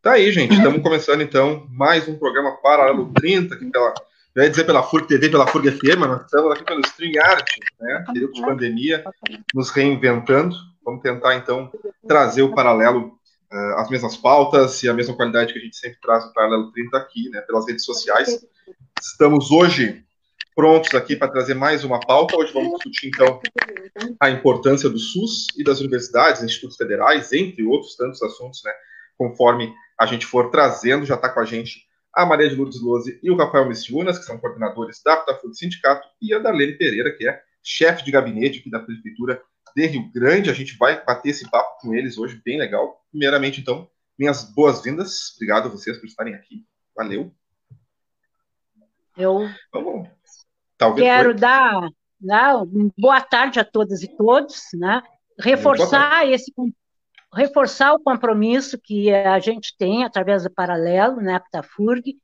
Tá aí, gente. Estamos começando então mais um programa Paralelo 30, aqui pela, eu ia dizer pela FURG TV, pela FURG FM, mas estamos aqui pelo StreamYard, né? Período de pandemia, nos reinventando. Vamos tentar então trazer o paralelo, uh, as mesmas pautas e a mesma qualidade que a gente sempre traz no Paralelo 30 aqui, né? Pelas redes sociais. Estamos hoje prontos aqui para trazer mais uma pauta. Hoje vamos discutir, então, a importância do SUS e das universidades, institutos federais, entre outros tantos assuntos, né? Conforme a gente for trazendo, já está com a gente a Maria de Lourdes Lose e o Rafael Missiunas, que são coordenadores da Putafood Sindicato, e a Darlene Pereira, que é chefe de gabinete aqui da Prefeitura de Rio Grande. A gente vai bater esse papo com eles hoje, bem legal. Primeiramente, então, minhas boas-vindas. Obrigado a vocês por estarem aqui. Valeu. Eu Vamos. Talvez quero foi. dar né, boa tarde a todas e todos, né? reforçar esse reforçar o compromisso que a gente tem através do Paralelo, né, Aptafurg,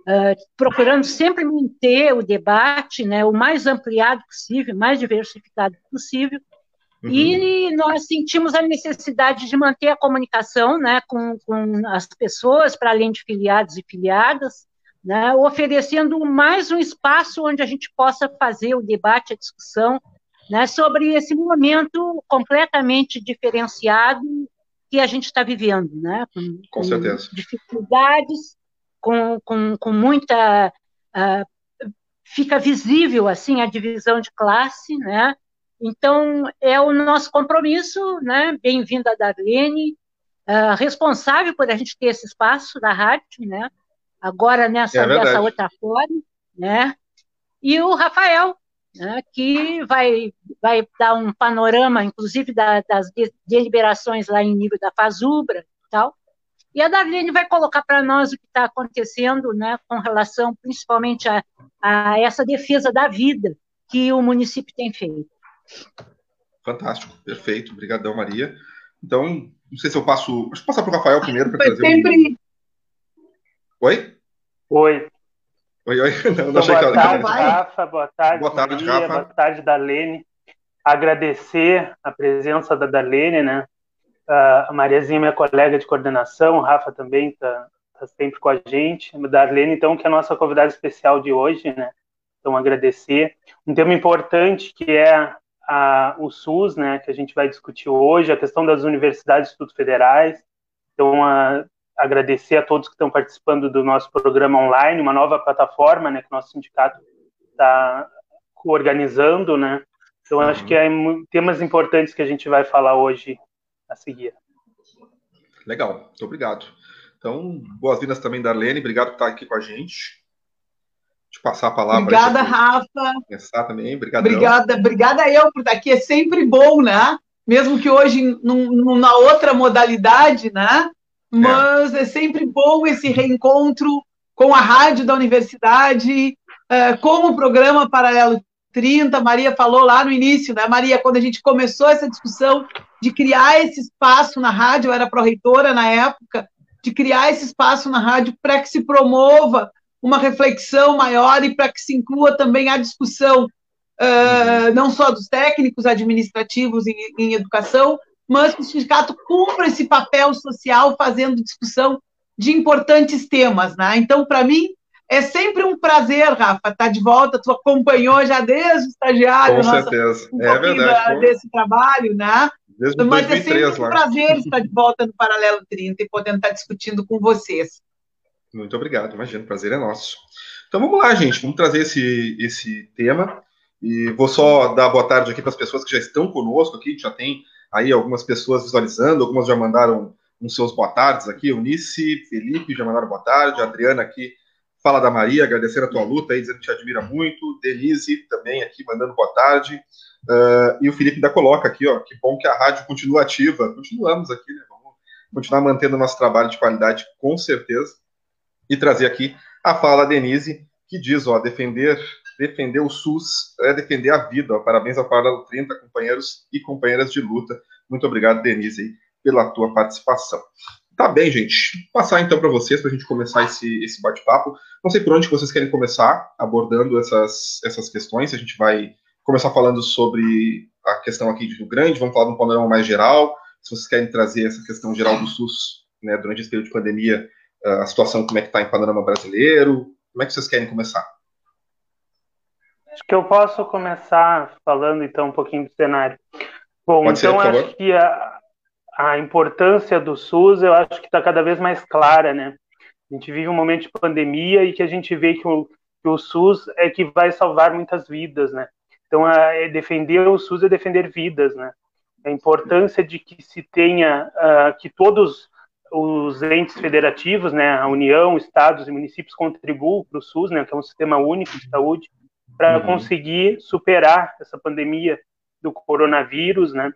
uh, procurando sempre manter o debate né, o mais ampliado possível, mais diversificado possível, uhum. e nós sentimos a necessidade de manter a comunicação né, com, com as pessoas, para além de filiados e filiadas, né, oferecendo mais um espaço onde a gente possa fazer o debate, a discussão, né, sobre esse momento completamente diferenciado que a gente está vivendo, né? Com, com, certeza. dificuldades, com, com, com muita. Uh, fica visível assim a divisão de classe, né? Então é o nosso compromisso, né? Bem-vinda Darlene, uh, responsável por a gente ter esse espaço da rádio, né? Agora nessa é dessa outra forma, né? E o Rafael, né, que vai, vai dar um panorama, inclusive, da, das deliberações lá em nível da Fazubra e tal. E a Darlene vai colocar para nós o que está acontecendo né, com relação principalmente a, a essa defesa da vida que o município tem feito. Fantástico, perfeito. Obrigadão, Maria. Então, não sei se eu passo. Deixa eu passar para o Rafael primeiro para trazer. Sempre... Um... Oi? Oi. Oi, oi. Não, não boa tarde, Rafa. Boa tarde, boa tarde, Maria, Rafa. Boa tarde, Darlene. Agradecer a presença da Darlene, né? A Mariazinha, minha colega de coordenação, o Rafa também está tá sempre com a gente. A Darlene, então, que é a nossa convidada especial de hoje, né? Então, agradecer. Um tema importante que é a, o SUS, né? Que a gente vai discutir hoje, a questão das universidades e institutos federais. Então, a, agradecer a todos que estão participando do nosso programa online, uma nova plataforma, né, que o nosso sindicato está organizando, né? Então uhum. acho que é temas importantes que a gente vai falar hoje a seguir. Legal, muito obrigado. Então, boas-vindas também, Darlene, obrigado por estar aqui com a gente. Eu passar a palavra. Obrigada, Rafa. Começar também, obrigado. Obrigada, obrigada eu por estar aqui, é sempre bom, né? Mesmo que hoje num, numa outra modalidade, né? Mas é. é sempre bom esse reencontro com a rádio da universidade, uh, com o programa Paralelo 30. Maria falou lá no início, né, Maria, quando a gente começou essa discussão de criar esse espaço na rádio, eu era pró-reitora na época, de criar esse espaço na rádio para que se promova uma reflexão maior e para que se inclua também a discussão, uh, não só dos técnicos administrativos em, em educação, mas que o sindicato cumpra esse papel social fazendo discussão de importantes temas. Né? Então, para mim, é sempre um prazer, Rafa, estar tá de volta. Tu acompanhou já desde o estagiário Com nossa, certeza. Um é verdade. desse trabalho, né? Desde Mas 2003, é sempre um lá. prazer estar de volta no Paralelo 30 e podendo estar discutindo com vocês. Muito obrigado, imagino, o prazer é nosso. Então vamos lá, gente, vamos trazer esse, esse tema. E vou só dar boa tarde aqui para as pessoas que já estão conosco aqui, já tem aí algumas pessoas visualizando, algumas já mandaram uns seus boa tardes aqui, Eunice, Felipe já mandaram boa tarde, Adriana aqui fala da Maria, agradecendo a tua luta aí, dizendo que te admira muito, Denise também aqui mandando boa tarde, uh, e o Felipe ainda coloca aqui, ó, que bom que a rádio continua ativa, continuamos aqui, né, vamos continuar mantendo o nosso trabalho de qualidade, com certeza, e trazer aqui a fala da Denise, que diz, ó, defender defender o SUS é defender a vida. Parabéns ao Paralelo 30, companheiros e companheiras de luta. Muito obrigado, Denise, pela tua participação. Tá bem, gente. Vou passar então para vocês, para a gente começar esse, esse bate-papo. Não sei por onde vocês querem começar abordando essas, essas questões. A gente vai começar falando sobre a questão aqui de Rio Grande, vamos falar de um panorama mais geral. Se vocês querem trazer essa questão geral do SUS né, durante esse período de pandemia, a situação como é que está em panorama brasileiro? Como é que vocês querem começar? Acho que eu posso começar falando então um pouquinho do cenário. Bom, Pode então ser, acho que a, a importância do SUS eu acho que está cada vez mais clara, né? A gente vive um momento de pandemia e que a gente vê que o, que o SUS é que vai salvar muitas vidas, né? Então, é defender o SUS é defender vidas, né? A importância de que se tenha, uh, que todos os entes federativos, né, a União, estados e municípios contribuam para o SUS, né, que é um sistema único de saúde, para uhum. conseguir superar essa pandemia do coronavírus, né?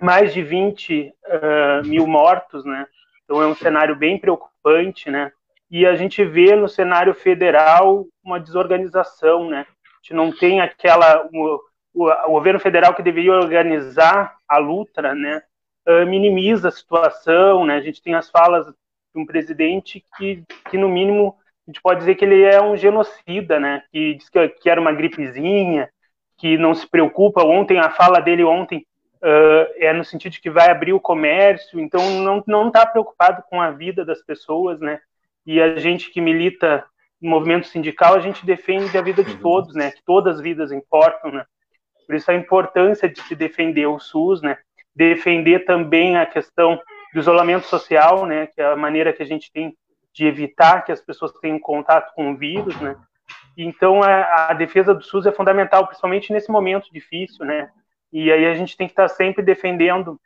Mais de 20 uh, mil mortos, né? Então é um cenário bem preocupante, né? E a gente vê no cenário federal uma desorganização, né? A gente não tem aquela o, o, governo federal que deveria organizar a luta, né? Uh, minimiza a situação, né? A gente tem as falas de um presidente que, que no mínimo a gente pode dizer que ele é um genocida, né? Que diz que, que era uma gripezinha, que não se preocupa. Ontem, a fala dele ontem uh, é no sentido de que vai abrir o comércio, então não não está preocupado com a vida das pessoas, né? E a gente que milita no movimento sindical, a gente defende a vida de uhum. todos, né? Que todas as vidas importam, né? Por isso a importância de se defender o SUS, né? Defender também a questão do isolamento social, né? Que é a maneira que a gente tem de evitar que as pessoas tenham contato com o vírus, né? Então a, a, defesa do SUS é fundamental, principalmente nesse momento difícil, né? E aí a gente tem que estar sempre defendendo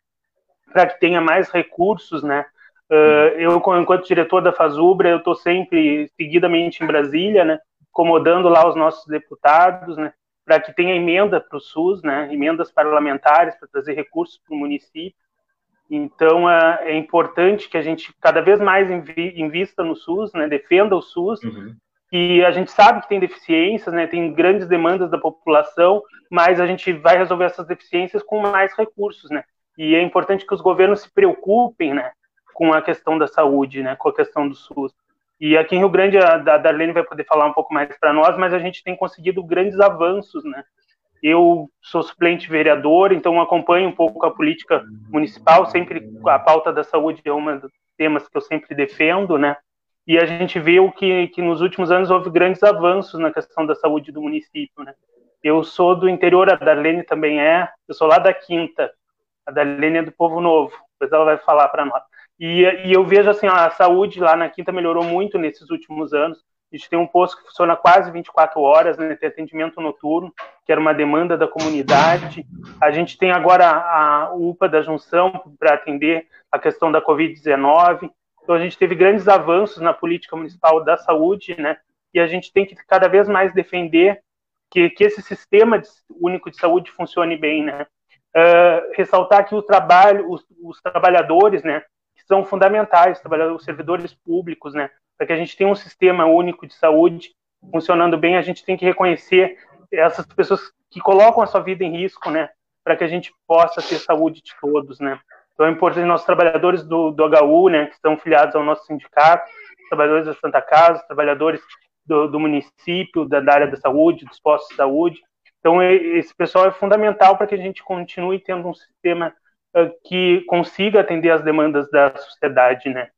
para que tenha mais recursos, né? Uh, eu, enquanto diretor da Fazubra, eu estou sempre seguidamente em Brasília, né? Acomodando lá os nossos deputados, né? Para que tenha emenda para o SUS, né? Emendas parlamentares para trazer recursos para o município então é, é, importante que a gente cada vez mais invista no SUS, né, defenda o SUS. Uhum. E a gente sabe que tem deficiências, né, tem grandes demandas da população, mas a gente vai resolver essas deficiências com mais recursos, né? E é importante que os governos se preocupem, né, com a questão da saúde, né, com a questão do SUS. E aqui em Rio Grande a Darlene vai poder falar um pouco mais para nós, mas a gente tem conseguido grandes avanços, né, eu sou suplente vereador, então acompanho um pouco a política municipal, sempre a pauta da saúde é um dos temas que eu sempre defendo, né? E a gente o que, que nos últimos anos houve grandes avanços na questão da saúde do município, né? Eu sou do interior, a Darlene também é, eu sou lá da Quinta, a Darlene é do Povo Novo, depois ela vai falar para nós. E, e eu vejo assim, a saúde lá na Quinta melhorou muito nesses últimos anos, a gente tem um posto que funciona quase 24 horas, né, tem atendimento noturno, que era uma demanda da comunidade. A gente tem agora a UPA da Junção para atender a questão da Covid-19. Então, a gente teve grandes avanços na política municipal da saúde, né? E a gente tem que cada vez mais defender que, que esse sistema único de saúde funcione bem, né? Uh, ressaltar que o trabalho, os, os trabalhadores, né, que são fundamentais, os servidores públicos, né, para que a gente tenha um sistema único de saúde funcionando bem, a gente tem que reconhecer essas pessoas que colocam a sua vida em risco, né, para que a gente possa ter saúde de todos, né. Então é importante nossos trabalhadores do, do HU, né, que estão filiados ao nosso sindicato, trabalhadores da Santa Casa, trabalhadores do, do município, da, da, área da saúde, dos postos de saúde. Então esse pessoal é fundamental para que a gente continue tendo um sistema uh, que consiga atender as demandas da sociedade, né.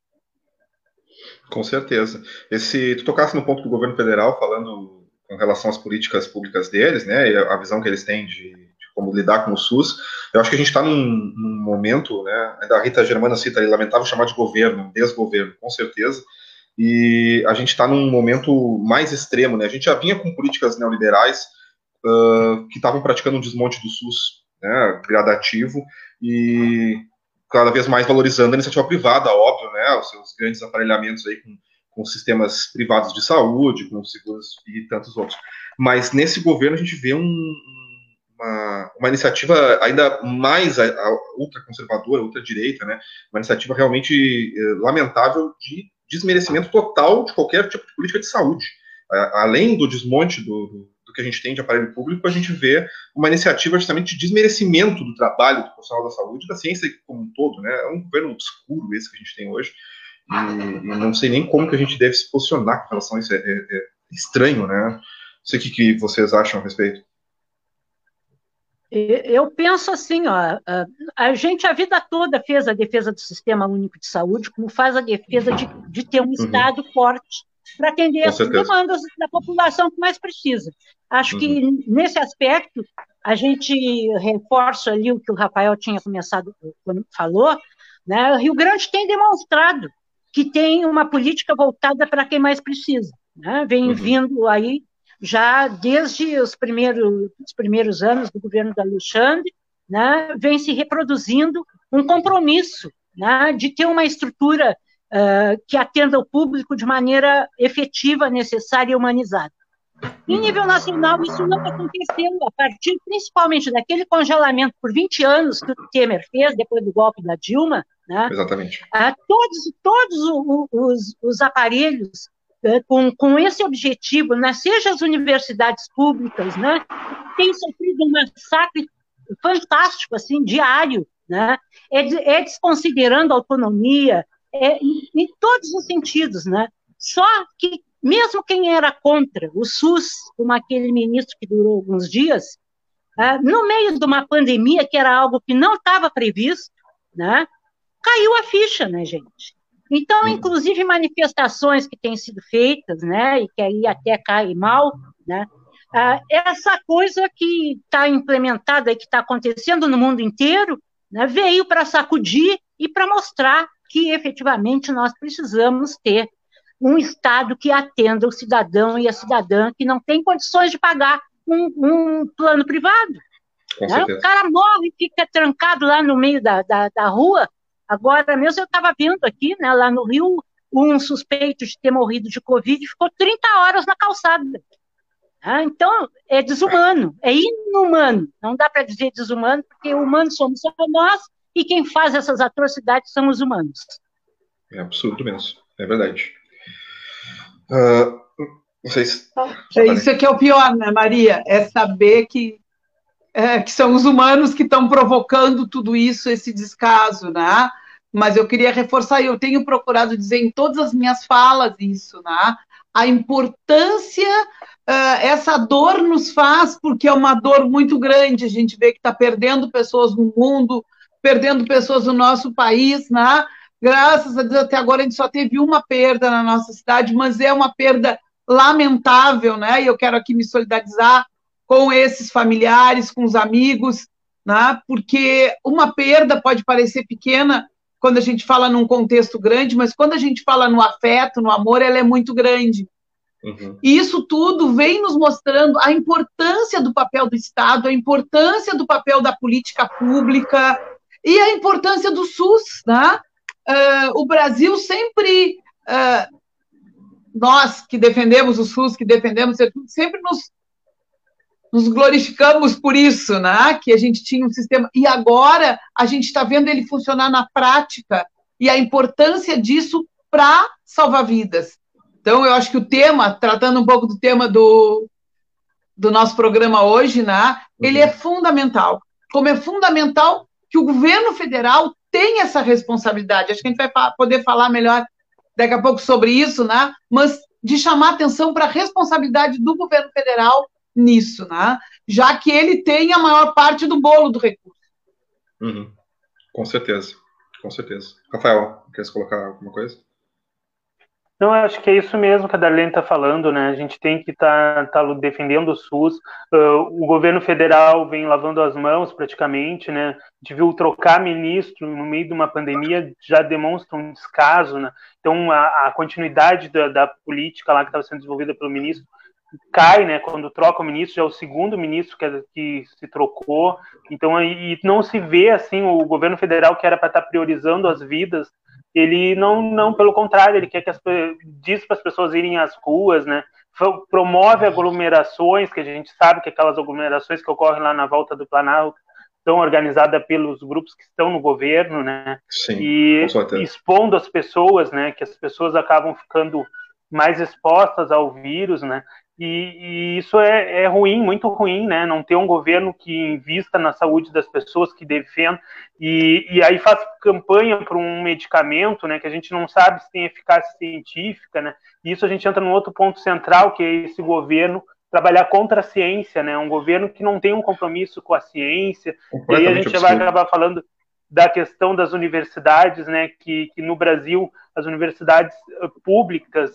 Com certeza. Esse, tu tocasse no ponto do governo federal, falando com relação às políticas públicas deles, né, e a visão que eles têm de como lidar com o SUS. Eu acho que a gente está num, num, momento, né, a Rita Germana cita ali, lamentável chamar de governo, desgoverno, com certeza, e a gente está num momento mais extremo, né, a gente já vinha com políticas neoliberais uh, que estavam praticando um desmonte do SUS, né, gradativo, e cada vez mais valorizando a iniciativa privada, óbvio, né, os seus grandes aparelhamentos aí com, com sistemas privados de saúde, com seguros e tantos outros. Mas nesse governo a gente vê um, uma, uma, iniciativa ainda mais ultraconservadora, ultradireita, né, uma iniciativa realmente eh, lamentável de desmerecimento total de qualquer tipo de política de saúde. Além do desmonte do, do do que a gente tem de aparelho público, a gente vê uma iniciativa justamente de desmerecimento do trabalho do profissional da saúde, da ciência como um todo, né? É um governo obscuro esse que a gente tem hoje, e, e não sei nem como que a gente deve se posicionar com relação a isso, é, é, é estranho, né? Não sei o que, que vocês acham a respeito. Eu penso assim, ó, a gente a vida toda fez a defesa do Sistema Único de Saúde, como faz a defesa de, de ter um uhum. Estado forte para atender as demandas da população que mais precisa. Acho uhum. que nesse aspecto a gente reforça ali o que o Rafael tinha começado quando falou, né? O Rio Grande tem demonstrado que tem uma política voltada para quem mais precisa, né? Vem uhum. vindo aí já desde os primeiros, os primeiros anos do governo da Alexandre, né, vem se reproduzindo um compromisso né, de ter uma estrutura uh, que atenda o público de maneira efetiva, necessária e humanizada. Em nível nacional, isso não aconteceu, a partir principalmente daquele congelamento por 20 anos que o Temer fez, depois do golpe da Dilma. Né? Exatamente. Uh, todos todos os, os aparelhos né, com, com esse objetivo, né, seja as universidades públicas, né, tem sofrido um massacre fantástico, assim, diário, né, é, é desconsiderando a autonomia, é, em, em, todos os sentidos, né, só que mesmo quem era contra o SUS, como aquele ministro que durou alguns dias, é, no meio de uma pandemia que era algo que não estava previsto, né, caiu a ficha, né, gente? Então, inclusive manifestações que têm sido feitas, né, e que aí até cai mal, né, ah, essa coisa que está implementada e que está acontecendo no mundo inteiro, né, veio para sacudir e para mostrar que efetivamente nós precisamos ter um Estado que atenda o cidadão e a cidadã que não tem condições de pagar um, um plano privado. Né? O cara morre e fica trancado lá no meio da, da, da rua Agora mesmo eu estava vendo aqui, né, lá no Rio, um suspeito de ter morrido de Covid ficou 30 horas na calçada. Ah, então, é desumano, é inumano. Não dá para dizer desumano, porque humanos somos só nós e quem faz essas atrocidades são os humanos. É absurdo mesmo, é verdade. Uh, se... É isso é que é o pior, né, Maria? É saber que, é, que são os humanos que estão provocando tudo isso, esse descaso, né? Mas eu queria reforçar, eu tenho procurado dizer em todas as minhas falas isso, né? A importância, uh, essa dor nos faz, porque é uma dor muito grande, a gente vê que está perdendo pessoas no mundo, perdendo pessoas no nosso país, né? Graças a Deus, até agora a gente só teve uma perda na nossa cidade, mas é uma perda lamentável, né? E eu quero aqui me solidarizar com esses familiares, com os amigos, né? Porque uma perda pode parecer pequena, quando a gente fala num contexto grande, mas quando a gente fala no afeto, no amor, ela é muito grande. Uhum. E isso tudo vem nos mostrando a importância do papel do Estado, a importância do papel da política pública e a importância do SUS. Né? Uh, o Brasil sempre, uh, nós que defendemos o SUS, que defendemos, sempre nos nos glorificamos por isso, né? Que a gente tinha um sistema e agora a gente está vendo ele funcionar na prática e a importância disso para salvar vidas. Então, eu acho que o tema, tratando um pouco do tema do, do nosso programa hoje, né? Ele é fundamental. Como é fundamental que o governo federal tenha essa responsabilidade. Acho que a gente vai poder falar melhor daqui a pouco sobre isso, né? Mas de chamar atenção para a responsabilidade do governo federal nisso, né? já que ele tem a maior parte do bolo do recurso. Uhum. Com certeza, com certeza. Rafael, quer colocar alguma coisa? Não, acho que é isso mesmo que a Darlene está falando, né? A gente tem que estar tá, tá defendendo o SUS. Uh, o governo federal vem lavando as mãos praticamente, né? A gente viu trocar ministro no meio de uma pandemia já demonstra um descaso, né? Então, a, a continuidade da, da política lá que estava sendo desenvolvida pelo ministro cai, né, quando troca o ministro, já é o segundo ministro que, que se trocou, então e não se vê assim o governo federal que era para estar tá priorizando as vidas, ele não, não pelo contrário, ele quer que as diz para as pessoas irem às ruas, né, promove aglomerações, que a gente sabe que aquelas aglomerações que ocorrem lá na volta do Planalto são organizadas pelos grupos que estão no governo, né, Sim, e expondo as pessoas, né, que as pessoas acabam ficando mais expostas ao vírus, né? E, e isso é, é, ruim, muito ruim, né? Não ter um governo que invista na saúde das pessoas, que defenda, e, e aí faz campanha por um medicamento, né? Que a gente não sabe se tem eficácia científica, né? E isso a gente entra num outro ponto central, que é esse governo trabalhar contra a ciência, né? Um governo que não tem um compromisso com a ciência. E aí a gente absurdo. vai acabar falando da questão das universidades, né? Que, que no Brasil as universidades eh, públicas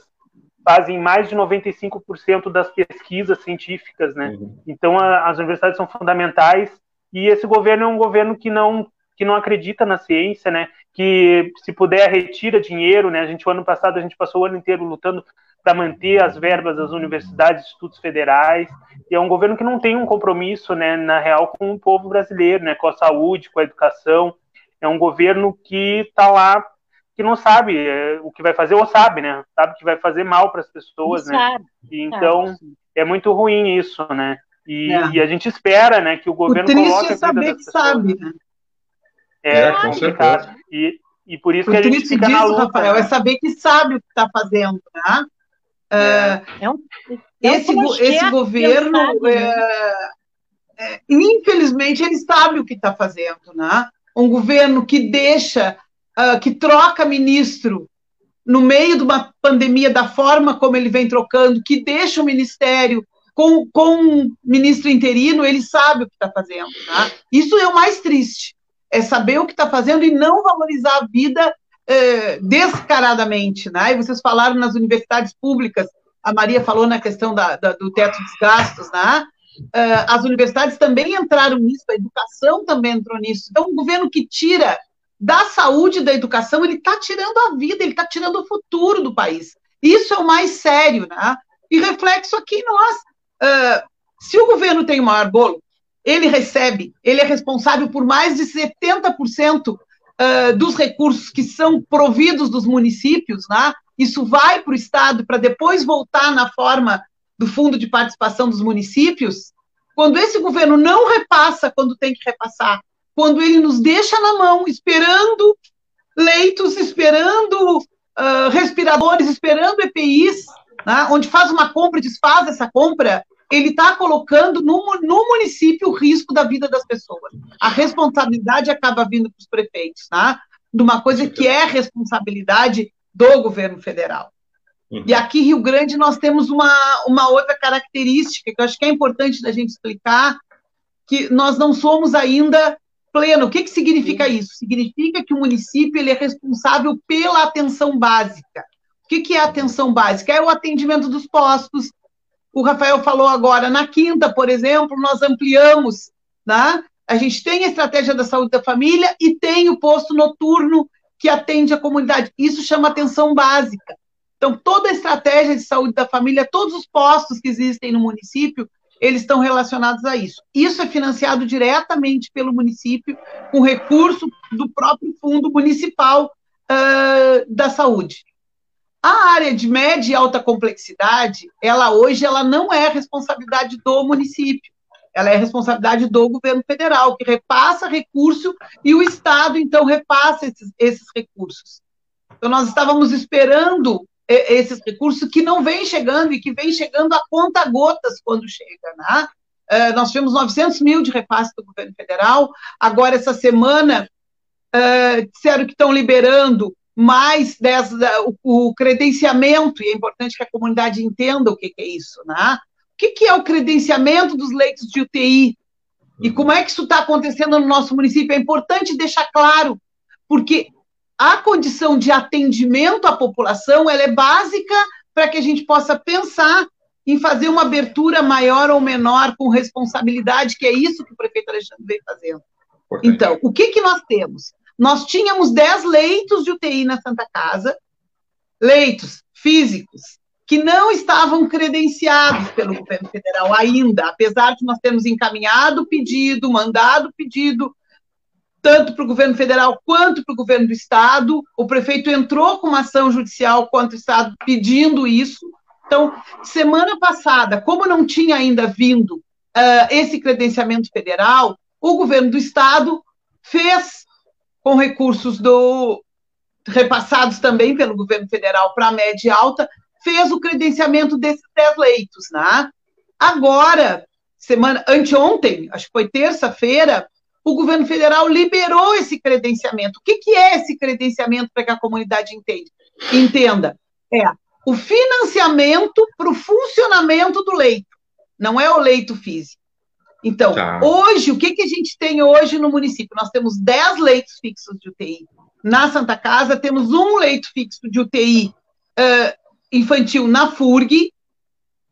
fazem mais de 95% das pesquisas científicas, né? Uhum. Então a, as universidades são fundamentais e esse governo é um governo que não que não acredita na ciência, né? Que se puder retira dinheiro, né? A gente o ano passado a gente passou o ano inteiro lutando para manter as verbas das universidades, institutos federais. E é um governo que não tem um compromisso, né? Na real, com o povo brasileiro, né? Com a saúde, com a educação. É um governo que está lá que não sabe é, o que vai fazer ou sabe, né? Sabe que vai fazer mal para as pessoas, não né? Sabe, e então sabe. é muito ruim isso, né? E, é. e, a gente espera, né, que o governo o coloque é saber que pessoas, sabe, né? É, é complicado. E, e por isso o que a gente fica disso, na luta. Rafael, né? é saber que sabe o que está fazendo, né? É. é. é um, esse, esse governo, né? infelizmente, ele sabe o que está fazendo, né? Um governo que deixa, uh, que troca ministro no meio de uma pandemia da forma como ele vem trocando, que deixa o ministério com, com um ministro interino, ele sabe o que está fazendo. Tá? Isso é o mais triste, é saber o que está fazendo e não valorizar a vida eh, descaradamente. Né? E vocês falaram nas universidades públicas, a Maria falou na questão da, da, do teto dos gastos, né? Uh, as universidades também entraram nisso, a educação também entrou nisso. Então, um governo que tira da saúde da educação, ele está tirando a vida, ele está tirando o futuro do país. Isso é o mais sério, né? E reflexo aqui nós. Uh, se o governo tem o maior bolo, ele recebe, ele é responsável por mais de 70% uh, ah, dos recursos que são providos dos municípios, né? Isso vai para o Estado para depois voltar na forma do fundo de participação dos municípios. Quando esse governo não repassa quando tem que repassar, quando ele nos deixa na mão, esperando leitos, esperando uh, respiradores, esperando EPIs, né, onde faz uma compra e desfaz essa compra, ele está colocando no, no, município o risco da vida das pessoas. A responsabilidade acaba vindo para os prefeitos, tá? de uma coisa que é responsabilidade do governo federal. Uhum. E aqui, Rio Grande, nós temos uma, uma outra característica que eu acho que é importante da gente explicar, que nós não somos ainda pleno. O que, que significa isso? Significa que o município ele é responsável pela atenção básica. O que, que é atenção básica? É o atendimento dos postos. O Rafael falou agora, na quinta, por exemplo, nós ampliamos, né? a gente tem a estratégia da saúde da família e tem o posto noturno que atende a comunidade. Isso chama atenção básica. Então, toda a estratégia de saúde da família, todos os postos que existem no município, eles estão relacionados a isso. Isso é financiado diretamente pelo município, com recurso do próprio fundo municipal uh, da saúde. A área de média e alta complexidade, ela hoje ela não é responsabilidade do município, ela é responsabilidade do governo federal, que repassa recurso e o Estado, então, repassa esses, esses recursos. Então, nós estávamos esperando esses recursos que não vêm chegando e que vêm chegando a conta gotas quando chega, né? Uh, nós tivemos 900 mil de repasse do governo federal, agora essa semana uh, disseram que estão liberando mais 10, o, o, credenciamento, e é importante que a comunidade entenda o que, que é isso, né? O que, que é o credenciamento dos leitos de UTI? E como é que isso está acontecendo no nosso município? É importante deixar claro, porque a condição de atendimento à população ela é básica para que a gente possa pensar em fazer uma abertura maior ou menor com responsabilidade, que é isso que o prefeito Alexandre vem fazendo. Importante. Então, o que, que nós temos? Nós tínhamos 10 leitos de UTI na Santa Casa, leitos físicos, que não estavam credenciados pelo governo federal ainda, apesar de nós termos encaminhado o pedido, mandado o pedido, tanto para o governo federal quanto para o governo do estado. O prefeito entrou com uma ação judicial contra o estado pedindo isso. Então, semana passada, como não tinha ainda vindo uh, esse credenciamento federal, o governo do estado fez com recursos do repassados também pelo governo federal para a média e alta, fez o credenciamento desses 10 leitos, né? Agora, semana anteontem, acho que foi terça-feira, o governo federal liberou esse credenciamento. O que, que é esse credenciamento para que a comunidade entenda? Entenda. É o financiamento para o funcionamento do leito. não é o leito físico. Então, tá. hoje, o que, que a gente tem hoje no município? Nós temos 10 leitos fixos de UTI. Na Santa Casa, temos um leito fixo de UTI uh, infantil na FURG,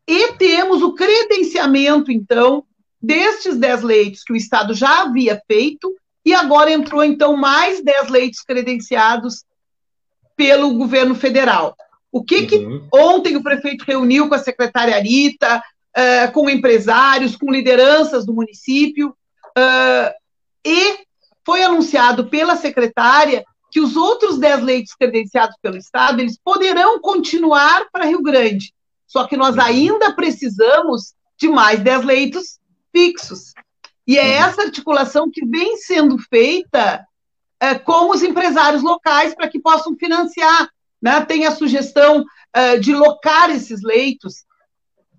e temos o credenciamento, então, destes 10 leitos que o Estado já havia feito, e agora entrou, então, mais 10 leitos credenciados pelo governo federal. O que, uhum. que ontem o prefeito reuniu com a secretária Arita, uh, com empresários, com lideranças do município, uh, e foi anunciado pela secretária que os outros 10 leitos credenciados pelo Estado, eles poderão continuar para Rio Grande, só que nós ainda precisamos de mais 10 leitos fixos. E é uhum. essa articulação que vem sendo feita é, com os empresários locais para que possam financiar. Né? Tem a sugestão é, de locar esses leitos,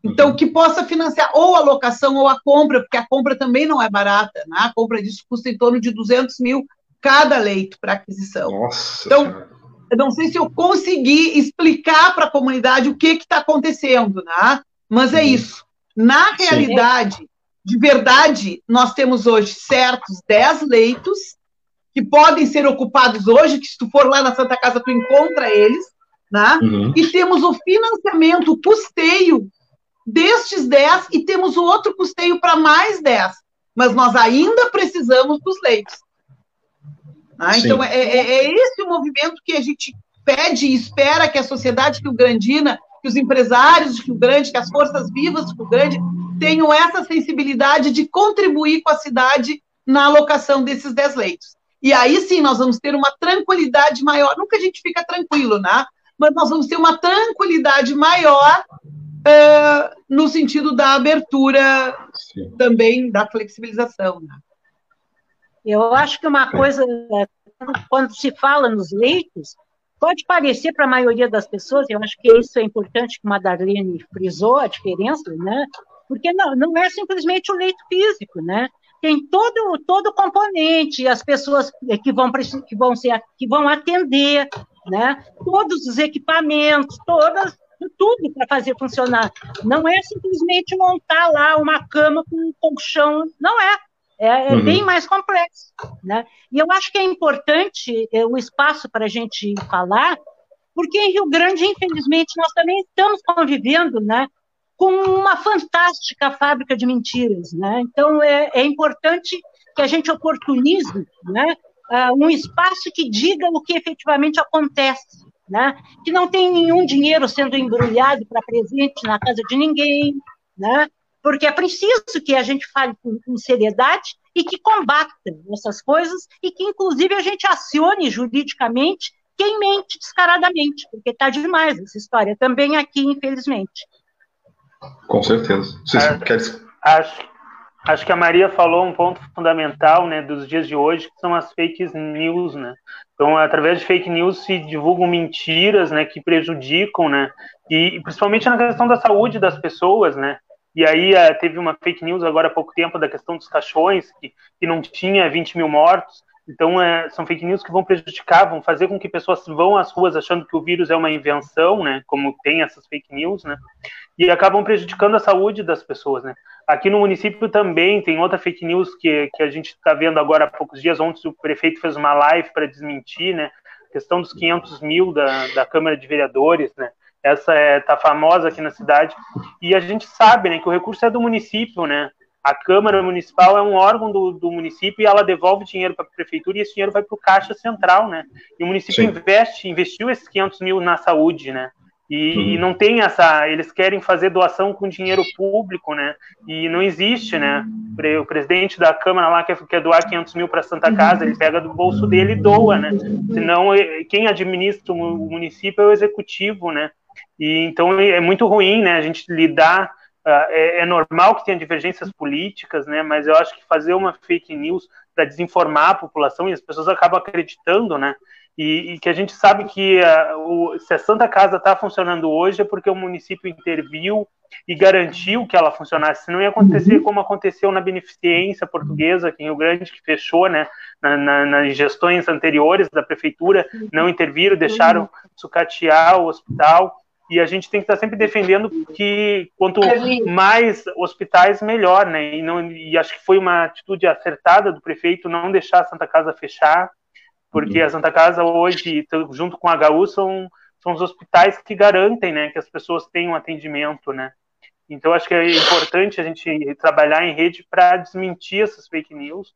então uhum. que possa financiar ou a locação ou a compra, porque a compra também não é barata. Né? A compra disso custa em torno de 200 mil cada leito para aquisição. Nossa então, eu não sei se eu consegui explicar para a comunidade o que está acontecendo, né? Mas é isso. Na realidade, Sim. De verdade, nós temos hoje certos 10 leitos que podem ser ocupados hoje, que se tu for lá na Santa Casa, tu encontra eles, né? Uhum. E temos o financiamento, o custeio destes 10 e temos o outro custeio para mais 10. Mas nós ainda precisamos dos leitos. Ah, então, é, é, é, esse o movimento que a gente pede e espera que a sociedade rio-grandina, que os empresários de Rio Grande, que as forças vivas de Rio Grande tenham essa sensibilidade de contribuir com a cidade na alocação desses 10 leitos. E aí sim nós vamos ter uma tranquilidade maior. Nunca a gente fica tranquilo, né? Mas nós vamos ter uma tranquilidade maior uh, no sentido da abertura sim. também da flexibilização. Né? Eu acho que uma coisa, quando se fala nos leitos, pode parecer para a maioria das pessoas, eu acho que isso é importante, que a Darlene frisou a diferença, né? Porque não, não é simplesmente o leito físico, né? Tem todo todo componente, as pessoas que vão que vão ser que vão atender, né? Todos os equipamentos, todas tudo para fazer funcionar. Não é simplesmente montar lá uma cama com um colchão, não é. É, é uhum. bem mais complexo. Né? E eu acho que é importante é, o espaço para a gente falar, porque em Rio Grande, infelizmente, nós também estamos convivendo né, com uma fantástica fábrica de mentiras. Né? Então, é, é importante que a gente oportunize né, uh, um espaço que diga o que efetivamente acontece. Né? Que não tem nenhum dinheiro sendo embrulhado para presente na casa de ninguém, né? porque é preciso que a gente fale com, com seriedade e que combata essas coisas e que, inclusive, a gente acione juridicamente quem mente descaradamente, porque está demais essa história também aqui, infelizmente. Com certeza. Vocês acho, querem... acho, acho que a Maria falou um ponto fundamental né, dos dias de hoje, que são as fake news. Né? Então, através de fake news se divulgam mentiras né, que prejudicam, né, e principalmente na questão da saúde das pessoas, né? E aí uh, teve uma fake news agora há pouco tempo da questão dos caixões, que, que não tinha 20 mil mortos. Então, uh, são fake news que vão prejudicar, vão fazer com que pessoas vão às ruas achando que o vírus é uma invenção, né? Como tem essas fake news, né? E acabam prejudicando a saúde das pessoas, né? Aqui no município também tem outra fake news que, que a gente está vendo agora há poucos dias. Ontem o prefeito fez uma live para desmentir, né? A questão dos 500 mil da, da Câmara de Vereadores, né? essa é, tá famosa aqui na cidade, e a gente sabe, né, que o recurso é do município, né, a Câmara Municipal é um órgão do, do município e ela devolve dinheiro para a prefeitura e esse dinheiro vai para o Caixa Central, né? E o município Sim. investe, investiu esses 500 mil na saúde, né? E, uhum. e, não tem essa. Eles querem fazer doação com dinheiro público, né? E não existe, né? O presidente da Câmara lá quer, quer doar 500 mil para Santa Casa, ele pega do bolso dele e doa, né? Senão, quem administra o município é o executivo, né? E então é muito ruim, né? A gente lidar é, é, normal que tenha divergências políticas, né? Mas eu acho que fazer uma fake news para desinformar a população e as pessoas acabam acreditando, né? E, e que a gente sabe que uh, o, se a Santa Casa está funcionando hoje é porque o município interviu e garantiu que ela funcionasse. Se não ia acontecer como aconteceu na beneficência portuguesa aqui em Rio Grande, que fechou, né? Na, na, nas gestões anteriores da prefeitura, não interviram, deixaram sucatear o hospital e a gente tem que estar sempre defendendo que quanto mais hospitais, melhor, né? E, não, e acho que foi uma atitude acertada do prefeito não deixar a Santa Casa fechar, porque a Santa Casa hoje, junto com a HU, são, são os hospitais que garantem, né, que as pessoas tenham atendimento, né? Então acho que é importante a gente trabalhar em rede para desmentir essas fake news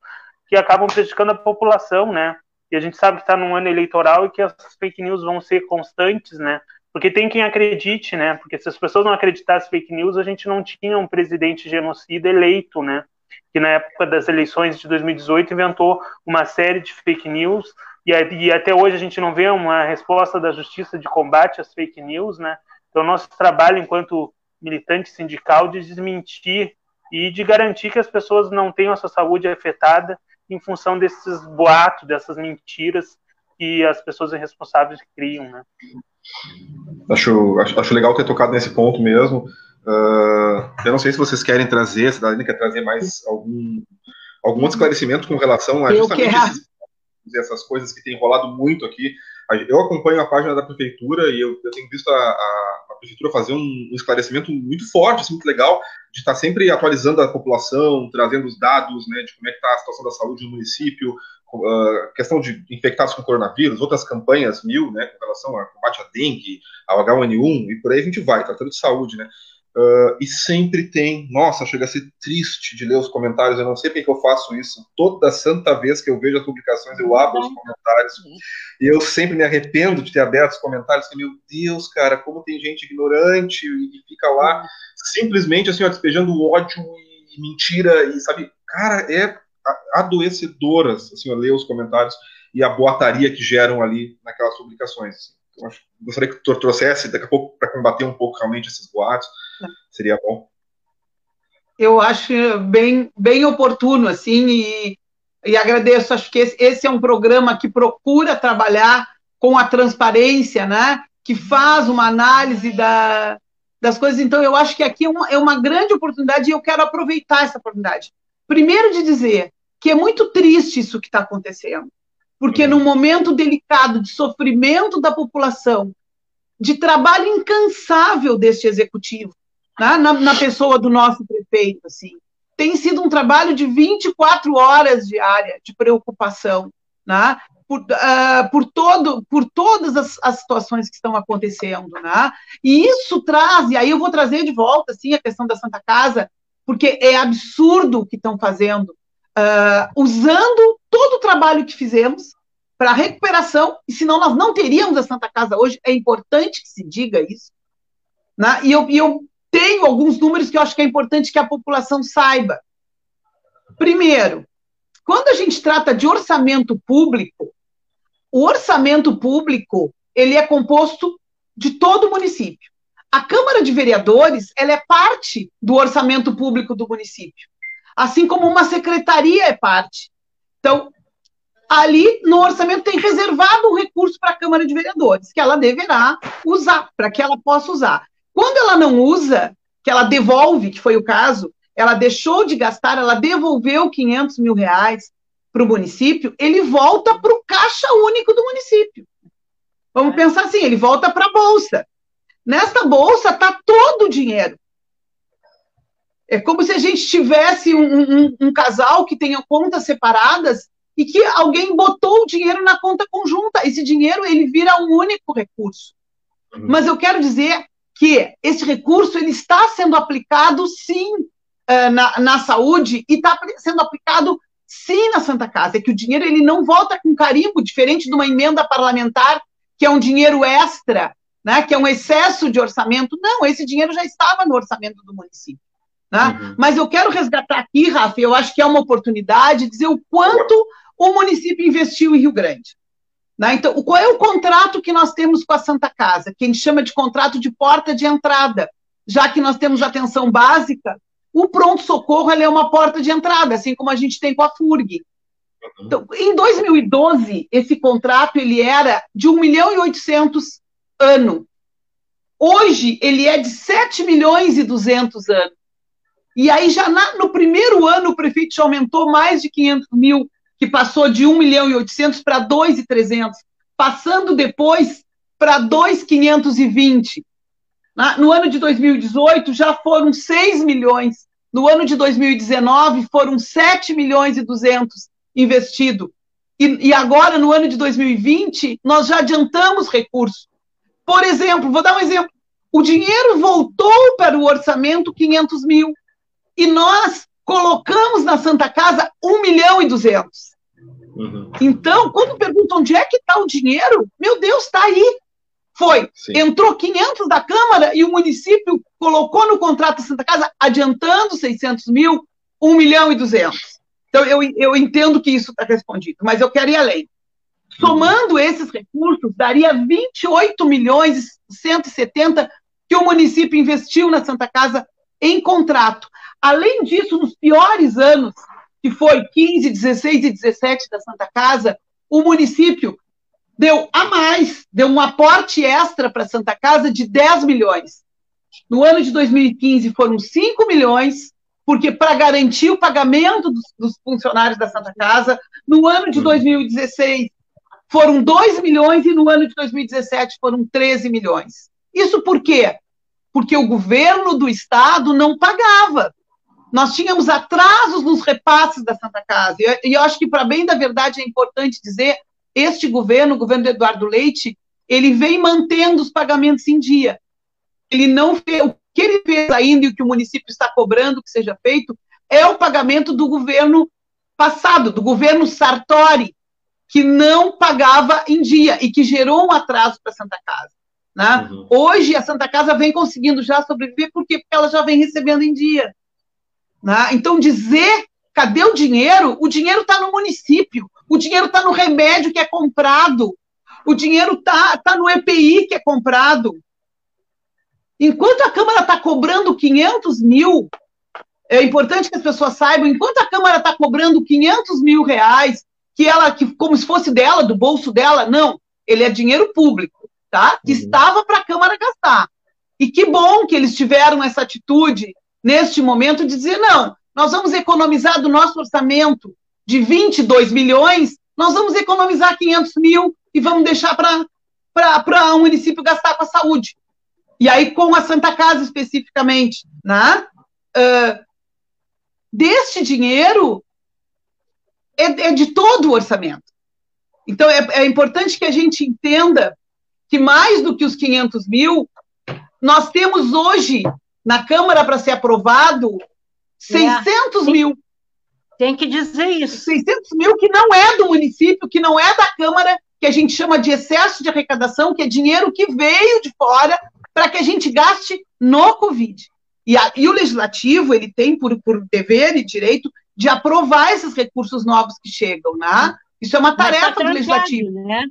que acabam prejudicando a população, né? E a gente sabe que está num ano eleitoral e que as fake news vão ser constantes, né? Porque tem quem acredite, né? Porque se as pessoas não acreditassem fake news, a gente não tinha um presidente genocida eleito, né? Que na época das eleições de 2018 inventou uma série de fake news e, e até hoje a gente não vê uma resposta da justiça de combate às fake news, né? Então nosso trabalho enquanto militante sindical de desmentir e de garantir que as pessoas não tenham a sua saúde afetada em função desses boatos, dessas mentiras que as pessoas irresponsáveis criam, né? Acho, acho, acho legal ter tocado nesse ponto mesmo. Uh, eu não sei se vocês querem trazer, se a Dani quer trazer mais algum, algum esclarecimento com relação a justamente esses, essas coisas que tem rolado muito aqui. Eu acompanho a página da prefeitura e eu, eu tenho visto a, a, prefeitura fazer um, esclarecimento muito forte, assim, muito legal, de estar sempre atualizando a população, trazendo os dados né, de como é que está a situação da saúde no município, uh, questão de infectados com coronavírus, outras campanhas mil, né, com relação ao combate à dengue, ao H1N1, e por aí a gente vai, tratando de saúde, né. Uh, e sempre tem, nossa, chega a ser triste de ler os comentários, eu não sei porque que eu faço isso. Toda santa vez que eu vejo as publicações, eu abro os comentários e eu sempre me arrependo de ter aberto os comentários, que, meu Deus, cara, como tem gente ignorante e fica lá simplesmente assim, ó, despejando ódio e mentira e sabe, cara, é adoecedoras, assim, ó, ler os comentários e a boataria que geram ali naquelas publicações. Gostaria que tu trouxesse daqui a pouco para combater um pouco realmente esses boatos, seria bom. Eu acho bem, bem oportuno, assim, e, e agradeço. Acho que esse, esse é um programa que procura trabalhar com a transparência, né? Que faz uma análise da, das coisas. Então, eu acho que aqui é uma, é uma grande oportunidade e eu quero aproveitar essa oportunidade. Primeiro, de dizer que é muito triste isso que está acontecendo, porque uhum. num momento delicado de sofrimento da população, de trabalho incansável deste executivo, né, na, na, pessoa do nosso prefeito, assim, tem sido um trabalho de 24 horas diária de preocupação, né, por, uh, por, todo, por todas as, as, situações que estão acontecendo, né? E isso traz, e aí eu vou trazer de volta, assim, a questão da Santa Casa, porque é absurdo o que estão fazendo, uh, usando todo o trabalho que fizemos para recuperação, e senão nós não teríamos a Santa Casa hoje, é importante que se diga isso. Né? E, eu, e eu tenho alguns números que eu acho que é importante que a população saiba. Primeiro, quando a gente trata de orçamento público, o orçamento público ele é composto de todo o município. A Câmara de Vereadores ela é parte do orçamento público do município assim como uma secretaria é parte. Então, ali no orçamento tem reservado um recurso para a Câmara de Vereadores, que ela deverá usar, para que ela possa usar. Quando ela não usa, que ela devolve, que foi o caso, ela deixou de gastar, ela devolveu 500 mil reais para o município, ele volta para o caixa único do município. Vamos é. pensar assim, ele volta para a bolsa. Nesta bolsa está todo o dinheiro. É como se a gente tivesse um, um, um casal que tenha contas separadas e que alguém botou o dinheiro na conta conjunta. Esse dinheiro ele vira um único recurso. Uhum. Mas eu quero dizer que esse recurso ele está sendo aplicado sim uh, na, na saúde e está sendo aplicado sim na Santa Casa. É que o dinheiro ele não volta com carimbo, diferente de uma emenda parlamentar que é um dinheiro extra, né, que é um excesso de orçamento. Não, esse dinheiro já estava no orçamento do município. Né? Uhum. Mas eu quero resgatar aqui, Rafa, eu acho que é uma oportunidade de dizer o quanto o município investiu em Rio Grande. Né? Então, qual é o contrato que nós temos com a Santa Casa? Que a gente chama de contrato de porta de entrada, já que nós temos atenção básica, o pronto-socorro é uma porta de entrada, assim como a gente tem com a FURG. Uhum. Então, em 2012, esse contrato ele era de 1 milhão e 800 ano. Hoje, ele é de 7 milhões e 200 anos. E aí, já na, no primeiro ano, o prefeito já aumentou mais de 500 mil, que passou de 1 milhão e 800 para 2,300, passando depois para 2,520. No ano de 2018 já foram 6 milhões. No ano de 2019 foram 7 milhões e 200 investidos. E, e agora, no ano de 2020, nós já adiantamos recursos. Por exemplo, vou dar um exemplo. O dinheiro voltou para o orçamento 500 mil. E nós colocamos na Santa Casa 1 milhão e 200. Uhum. Então, quando perguntam onde é que está o dinheiro, meu Deus, está aí. Foi. Sim. Entrou 500 da Câmara e o município colocou no contrato da Santa Casa, adiantando 600 mil, 1 milhão e 200. Então, eu, eu entendo que isso está respondido, mas eu quero ir além. Somando esses recursos, daria 28 milhões e 170 que o município investiu na Santa Casa em contrato. Além disso, nos piores anos, que foi 15, 16 e 17 da Santa Casa, o município deu a mais, deu um aporte extra para a Santa Casa de 10 milhões. No ano de 2015 foram 5 milhões, porque para garantir o pagamento dos, dos, funcionários da Santa Casa, no ano de 2016 foram 2 milhões e no ano de 2017 foram 13 milhões. Isso por quê? Porque o governo do estado não pagava. Nós tínhamos atrasos nos repasses da Santa Casa. E eu acho que, para bem da verdade, é importante dizer este governo, o governo do Eduardo Leite, ele vem mantendo os pagamentos em dia. Ele não fez, o que ele fez ainda e o que o município está cobrando que seja feito é o pagamento do governo passado, do governo Sartori, que não pagava em dia e que gerou um atraso para a Santa Casa. Né? Uhum. Hoje a Santa Casa vem conseguindo já sobreviver porque, porque ela já vem recebendo em dia. Né? Então dizer cadê o dinheiro? O dinheiro está no município. O dinheiro está no remédio que é comprado. O dinheiro está tá no EPI que é comprado. Enquanto a Câmara está cobrando 500 mil, é importante que as pessoas saibam, enquanto a Câmara está cobrando 500 mil reais, que ela, que, como se fosse dela, do bolso dela, não, ele é dinheiro público, tá? Que uhum. estava para a Câmara gastar. E que bom que eles tiveram essa atitude neste momento de dizer, não, nós vamos economizar do nosso orçamento de 22 milhões, nós vamos economizar 500 mil e vamos deixar para o um município gastar com a saúde. E aí, com a Santa Casa especificamente, né? Uh, deste dinheiro é, é, de todo o orçamento. Então, é, é importante que a gente entenda que mais do que os 500 mil, nós temos hoje na Câmara para ser aprovado 600 é. mil. Tem que dizer isso. 600 mil que não é do município, que não é da Câmara, que a gente chama de excesso de arrecadação, que é dinheiro que veio de fora para que a gente gaste no Covid. E, a, e o legislativo, ele tem por, por, dever e direito de aprovar esses recursos novos que chegam, né? Isso é uma tá tarefa tá do legislativo. Né?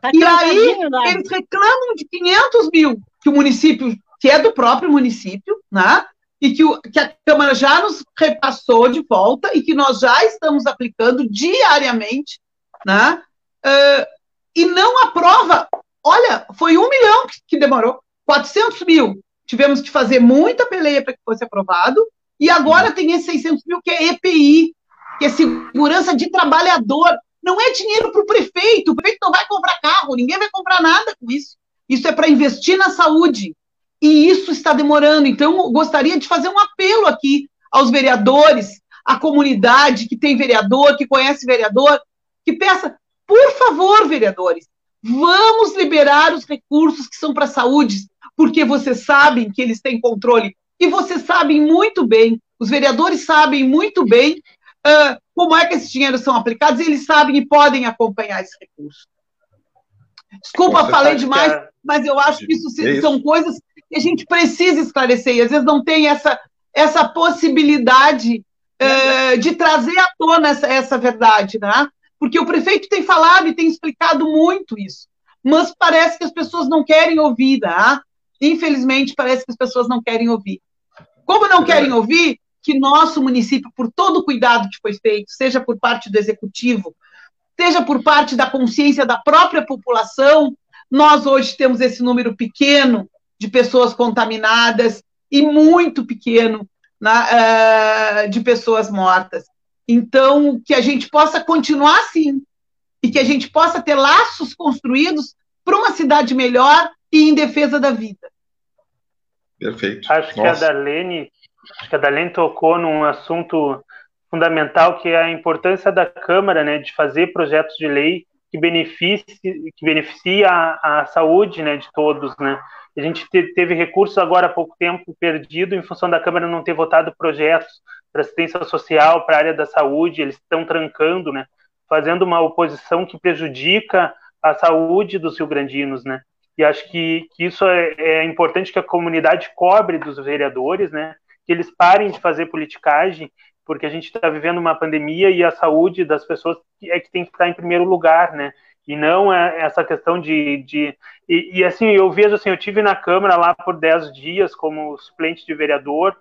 Tá e aí, eles reclamam de 500 mil que o município, que é do próprio município, né? e que, o, que, a Câmara já nos repassou de volta e que nós já estamos aplicando diariamente, né? Uh, e não aprova. Olha, foi um milhão que, que demorou, 400 mil. Tivemos que fazer muita peleia para que fosse aprovado, e agora tem esses 600 mil que é EPI, que é segurança de trabalhador. Não é dinheiro para o prefeito, o prefeito não vai comprar carro, ninguém vai comprar nada com isso. Isso é para investir na saúde, e isso está demorando. Então, gostaria de fazer um apelo aqui aos vereadores, à comunidade que tem vereador, que conhece vereador, que peça, por favor, vereadores, vamos liberar os recursos que são para a saúde, porque vocês sabem que eles têm controle. E vocês sabem muito bem, os vereadores sabem muito bem uh, como é que esses dinheiros são aplicados, e eles sabem e podem acompanhar esse recurso. Desculpa, falei demais, mas eu acho que isso, é isso, são coisas que a gente precisa esclarecer, e às vezes não tem essa, essa possibilidade uh, de trazer à tona essa, essa verdade, né? Porque o prefeito tem falado e tem explicado muito isso, mas parece que as pessoas não querem ouvir, né? Infelizmente, parece que as pessoas não querem ouvir. Como não querem ouvir, que nosso município, por todo o cuidado que foi feito, seja por parte do executivo, seja por parte da consciência da própria população, nós hoje temos esse número pequeno de pessoas contaminadas e muito pequeno uh, de pessoas mortas. Então, que a gente possa continuar assim e que a gente possa ter laços construídos para uma cidade melhor e em defesa da vida. Perfeito. Acho Nossa. que a Darlene, acho que a Darlene tocou num assunto fundamental que é a importância da Câmara, né, de fazer projetos de lei que beneficie, que beneficie a, a saúde, né, de todos, né. A gente teve recursos agora há pouco tempo perdido em função da Câmara não ter votado projetos para assistência social, para a área da saúde, eles estão trancando, né, fazendo uma oposição que prejudica a saúde dos rio-grandinos, né. E acho que, que isso é, é, importante que a comunidade cobre dos vereadores, né, que eles parem de fazer politicagem porque a gente está vivendo uma pandemia e a saúde das pessoas é que tem que estar em primeiro lugar, né? E não é essa questão de. de e, e, assim, eu vejo assim, eu tive na Câmara lá por 10 dias como suplente de vereador,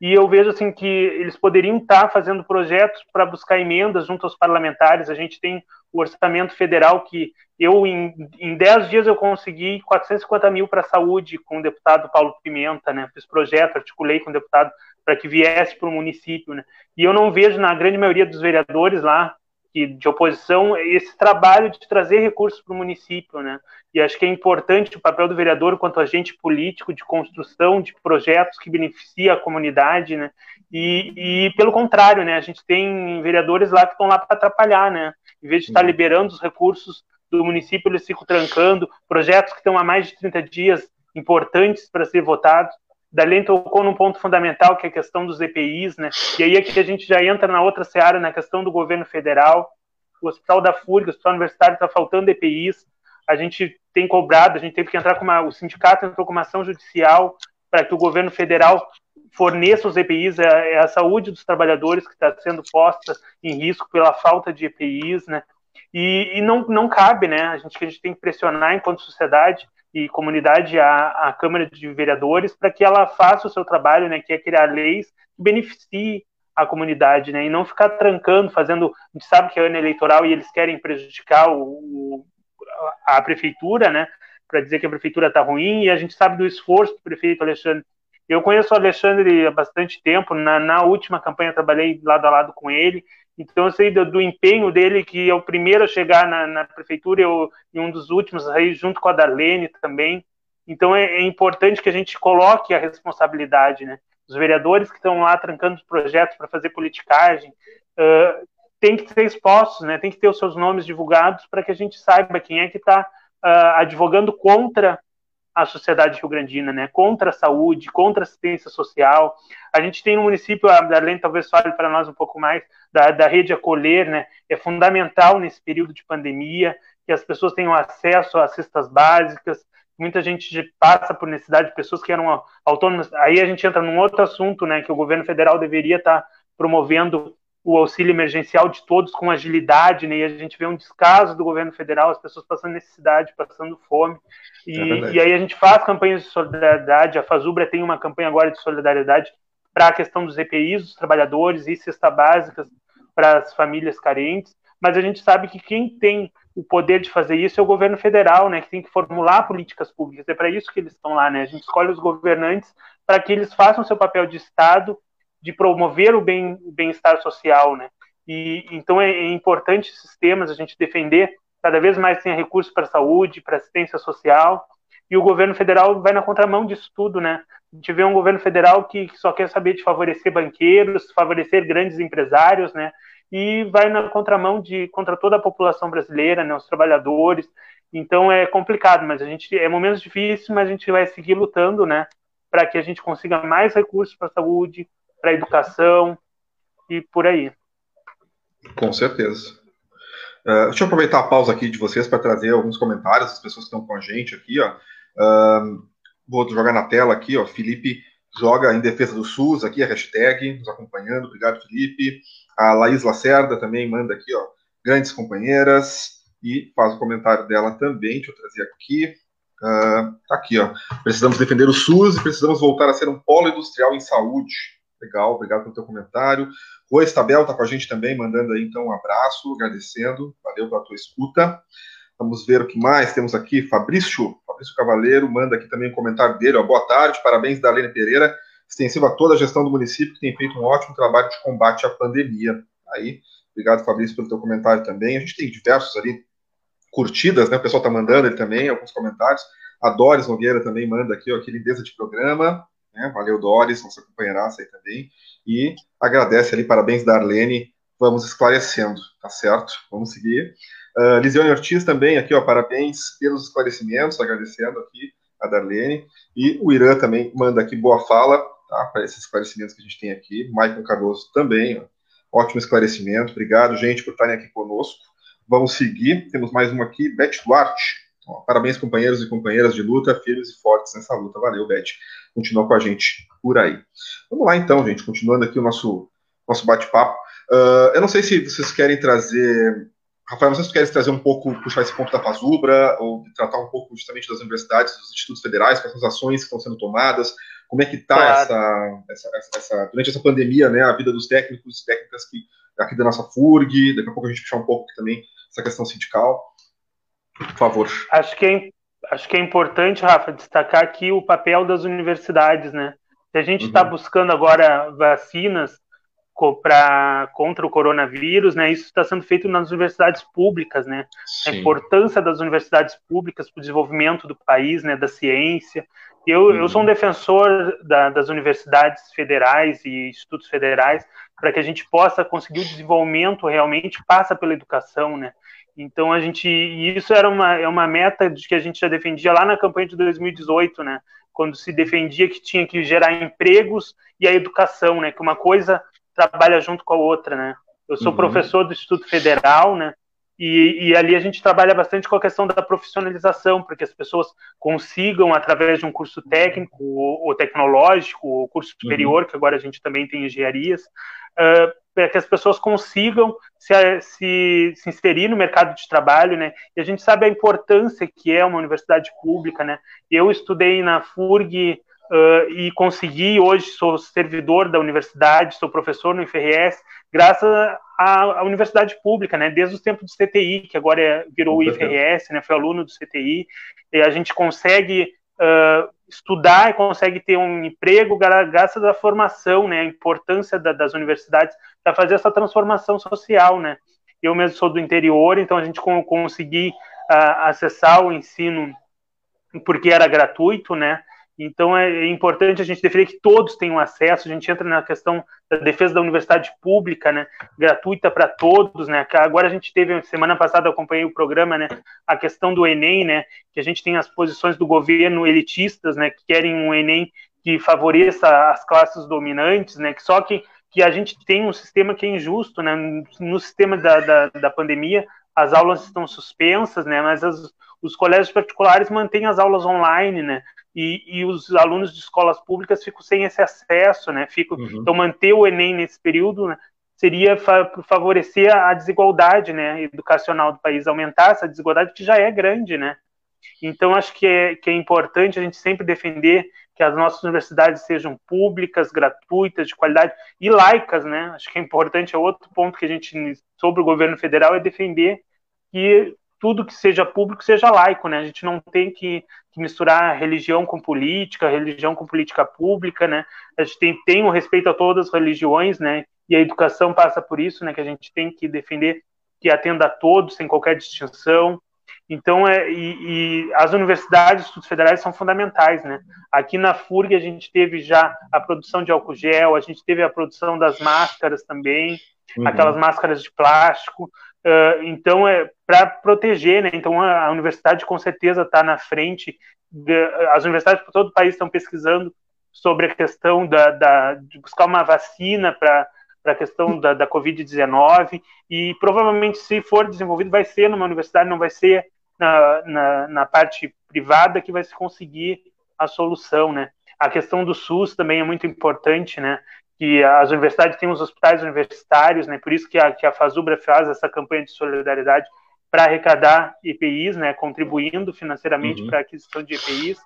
e eu vejo assim que eles poderiam estar fazendo projetos para buscar emendas junto aos parlamentares. A gente tem o orçamento federal que eu, em, em 10 dias, eu consegui 450 mil para a saúde com o deputado Paulo Pimenta, né? Fiz projeto, articulei com o deputado para que viesse para o município, né? E eu não vejo na grande maioria dos vereadores lá que de oposição esse trabalho de trazer recursos para o município, né? E acho que é importante o papel do vereador quanto agente político de construção de projetos que beneficia a comunidade, né? E, e pelo contrário, né? A gente tem vereadores lá que estão lá para atrapalhar, né? Em vez de estar liberando os recursos do município, eles ficam trancando projetos que estão há mais de 30 dias importantes para ser votados. Darlene tocou num ponto fundamental, que é a questão dos EPIs, né? E aí é que a gente já entra na outra seara, na questão do governo federal. O Hospital da FURG, o Hospital Universitário, está faltando EPIs. A gente tem cobrado, a gente teve que entrar com uma. O sindicato entrou com uma ação judicial para que o governo federal forneça os EPIs, é, é a saúde dos trabalhadores que está sendo posta em risco pela falta de EPIs, né? E, e, não, não cabe, né? A gente, a gente tem que pressionar enquanto sociedade e comunidade a, a Câmara de Vereadores para que ela faça o seu trabalho, né, que é criar leis que beneficiem a comunidade, né, e não ficar trancando, fazendo, a gente sabe que é ano eleitoral e eles querem prejudicar o a prefeitura, né, para dizer que a prefeitura está ruim, e a gente sabe do esforço do prefeito Alexandre. Eu conheço o Alexandre há bastante tempo, na, na última campanha trabalhei lado a lado com ele, então eu sei do, do, empenho dele, que é o primeiro a chegar na, na prefeitura eu, e um dos últimos aí, junto com a Darlene também. Então é, é, importante que a gente coloque a responsabilidade, né? Os vereadores que estão lá trancando os projetos para fazer politicagem uh, tem que ser expostos, né? Tem que ter os seus nomes divulgados para que a gente saiba quem é que está uh, advogando contra a sociedade rio-grandina, né? Contra a saúde, contra a assistência social. A gente tem no município, a Darlene talvez fale para nós um pouco mais, da, da rede Acolher, né? É fundamental nesse período de pandemia que as pessoas tenham acesso às cestas básicas. Muita gente passa por necessidade de pessoas que eram autônomas. Aí a gente entra num outro assunto, né? Que o governo federal deveria estar promovendo o auxílio emergencial de todos com agilidade, né? E a gente vê um descaso do governo federal, as pessoas passando necessidade, passando fome. E, é e aí a gente faz campanhas de solidariedade. A Fazubra tem uma campanha agora de solidariedade para a questão dos EPIs, dos trabalhadores e cesta básicas para as famílias carentes. Mas a gente sabe que quem tem o poder de fazer isso é o governo federal, né? Que tem que formular políticas públicas. É para isso que eles estão lá, né? A gente escolhe os governantes para que eles façam seu papel de Estado de promover o bem o bem-estar social, né? E então é, é, importante esses temas a gente defender cada vez mais tenha recursos para saúde, para assistência social, e o governo federal vai na contramão disso tudo, né? A gente vê um governo federal que, que só quer saber de favorecer banqueiros, favorecer grandes empresários, né? E vai na contramão de contra toda a população brasileira, né? Os trabalhadores. Então é complicado, mas a gente é momentos difíceis, mas a gente vai seguir lutando, né? Para que a gente consiga mais recursos para a saúde, para a educação e por aí. Com certeza. Uh, deixa eu aproveitar a pausa aqui de vocês para trazer alguns comentários das pessoas que estão com a gente aqui. Ó. Uh, vou jogar na tela aqui, ó. Felipe joga em defesa do SUS aqui, a hashtag, nos acompanhando. Obrigado, Felipe. A Laís Lacerda também manda aqui, ó. Grandes companheiras. E faz o comentário dela também. Deixa eu trazer aqui. Uh, aqui, ó. Precisamos defender o SUS e precisamos voltar a ser um polo industrial em saúde. Legal, obrigado pelo teu comentário. O Estabel está com a gente também, mandando aí então um abraço, agradecendo, valeu pela tua escuta. Vamos ver o que mais temos aqui. Fabrício, Fabrício Cavaleiro, manda aqui também um comentário dele. Ó, Boa tarde, parabéns da Lene Pereira, extensivo a toda a gestão do município, que tem feito um ótimo trabalho de combate à pandemia. Aí, obrigado, Fabrício, pelo teu comentário também. A gente tem diversos ali curtidas, né? O pessoal está mandando ele também, alguns comentários. A Doris Nogueira também manda aqui, ó, que lindeza de programa. Né? Valeu, Doris, nossa companheiraça aí também. E agradece ali, parabéns da Arlene. Vamos esclarecendo, tá certo? Vamos seguir. Uh, Lisiane Ortiz também aqui, ó, parabéns pelos esclarecimentos, agradecendo aqui a Darlene. E o Irã também manda aqui boa fala, tá? Para esses esclarecimentos que a gente tem aqui. Maicon Cardoso também, ó. ótimo esclarecimento. Obrigado, gente, por estarem aqui conosco. Vamos seguir. Temos mais uma aqui, Beth Duarte. Ó, parabéns, companheiros e companheiras de luta, firmes e fortes nessa luta. Valeu, Beth. Continua com a gente por aí. Vamos lá, então, gente. Continuando aqui o nosso, nosso bate-papo. Uh, eu não sei se vocês querem trazer Rafael, não sei se tu queres trazer um pouco, puxar esse ponto da Fazubra, ou tratar um pouco justamente das universidades, dos institutos federais, quais são as ações que estão sendo tomadas, como é que está claro. essa, essa, essa, durante essa pandemia, né, a vida dos técnicos, técnicas que aqui da nossa FURG, daqui a pouco a gente puxar um pouco também essa questão sindical. Por favor. Acho que é, acho que é importante, Rafa, destacar aqui o papel das universidades, né? Se a gente está uhum. buscando agora vacinas, pra, contra o coronavírus, né? Isso está sendo feito nas universidades públicas, né? Sim. A importância das universidades públicas para o desenvolvimento do país, né? Da ciência. Eu, uhum. eu sou um defensor da, das universidades federais e institutos federais para que a gente possa conseguir o desenvolvimento realmente passa pela educação, né? Então a gente e isso era uma é uma meta de que a gente já defendia lá na campanha de 2018, né? Quando se defendia que tinha que gerar empregos e a educação, né? Que uma coisa trabalha junto com a outra, né? Eu sou uhum. professor do Instituto Federal, né? E, e, ali a gente trabalha bastante com a questão da profissionalização, para que as pessoas consigam, através de um curso técnico ou, ou tecnológico, ou curso uhum. superior, uhum. que agora a gente também tem engenharias, uh, para que as pessoas consigam se, se, se, inserir no mercado de trabalho, né? E a gente sabe a importância que é uma universidade pública, né? Eu estudei na FURG uh, e consegui, hoje sou servidor da universidade, sou professor no IFRS, graças à, à universidade pública, né, desde os tempos do CTI, que agora é, virou o IFRS, né, fui aluno do CTI, e a gente consegue uh, estudar e consegue ter um emprego graças à formação, né, a importância da, das universidades para fazer essa transformação social, né. Eu mesmo sou do interior, então a gente consegui uh, acessar o ensino porque era gratuito, né, então é importante a gente definir que todos tenham acesso. A gente entra na questão da defesa da universidade pública, né, gratuita para todos, né. Agora a gente teve semana passada acompanhei o programa, né, a questão do Enem, né, que a gente tem as posições do governo elitistas, né, que querem um Enem que favoreça as classes dominantes, né, que só que que a gente tem um sistema que é injusto, né, no sistema da, da, da pandemia as aulas estão suspensas, né, mas as, os colégios particulares mantêm as aulas online, né, e, e, os alunos de escolas públicas ficam sem esse acesso, né? Ficam, uhum. Então, manter o Enem nesse período né, seria fa favorecer a desigualdade né, educacional do país, aumentar essa desigualdade que já é grande, né? Então, acho que é, que é importante a gente sempre defender que as nossas universidades sejam públicas, gratuitas, de qualidade e laicas, né? Acho que é importante, é outro ponto que a gente, sobre o governo federal, é defender que tudo que seja público seja laico, né? A gente não tem que, que misturar religião com política, religião com política pública, né? A gente tem, tem o respeito a todas as religiões, né? E a educação passa por isso, né? Que a gente tem que defender que atenda a todos, sem qualquer distinção. Então, é, e, e as universidades, estudos federais são fundamentais, né? Aqui na FURG a gente teve já a produção de álcool gel, a gente teve a produção das máscaras também, uhum. aquelas máscaras de plástico. Uh, então, é para proteger, né? Então, a, a universidade com certeza está na frente. De, as universidades por todo o país estão pesquisando sobre a questão da, da de buscar uma vacina para a questão da, da Covid-19 e provavelmente, se for desenvolvido, vai ser numa universidade, não vai ser na, na, na parte privada que vai se conseguir a solução, né? A questão do SUS também é muito importante, né? Que as universidades têm os hospitais universitários, né? Por isso que a, que a Fazubra faz essa campanha de solidariedade para arrecadar EPIs, né? Contribuindo financeiramente uhum. para a aquisição de EPIs.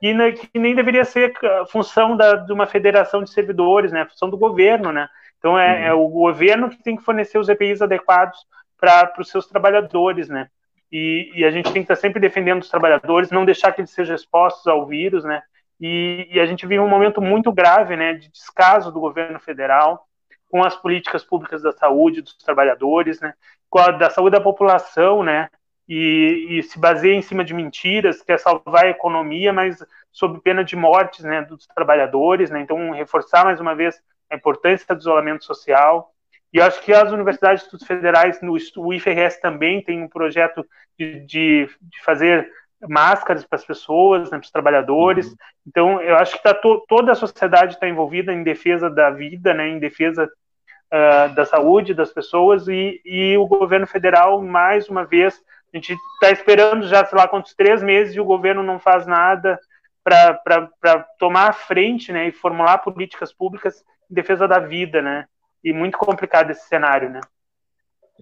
E né, que nem deveria ser função da, de uma federação de servidores, né? Função do governo, né? Então é, uhum. é o governo que tem que fornecer os EPIs adequados para os seus trabalhadores, né? E, e, a gente tem que estar sempre defendendo os trabalhadores, não deixar que eles sejam expostos ao vírus, né? E, e, a gente vive um momento muito grave né, de descaso do governo federal com as políticas públicas da saúde dos trabalhadores, né, com a da saúde da população, né, e, e, se baseia em cima de mentiras, quer salvar a economia, mas sob pena de mortes né, dos trabalhadores. Né? Então, reforçar mais uma vez a importância do isolamento social. E acho que as universidades federais, no, o IFRS também tem um projeto de, de, de fazer máscaras para as pessoas, né, para os trabalhadores. Uhum. Então, eu acho que tá to, toda a sociedade está envolvida em defesa da vida, né, em defesa uh, da saúde das pessoas, e, e o governo federal, mais uma vez, a gente está esperando já, sei lá, quantos três meses e o governo não faz nada para tomar a frente né, e formular políticas públicas em defesa da vida, né? E muito complicado esse cenário, né?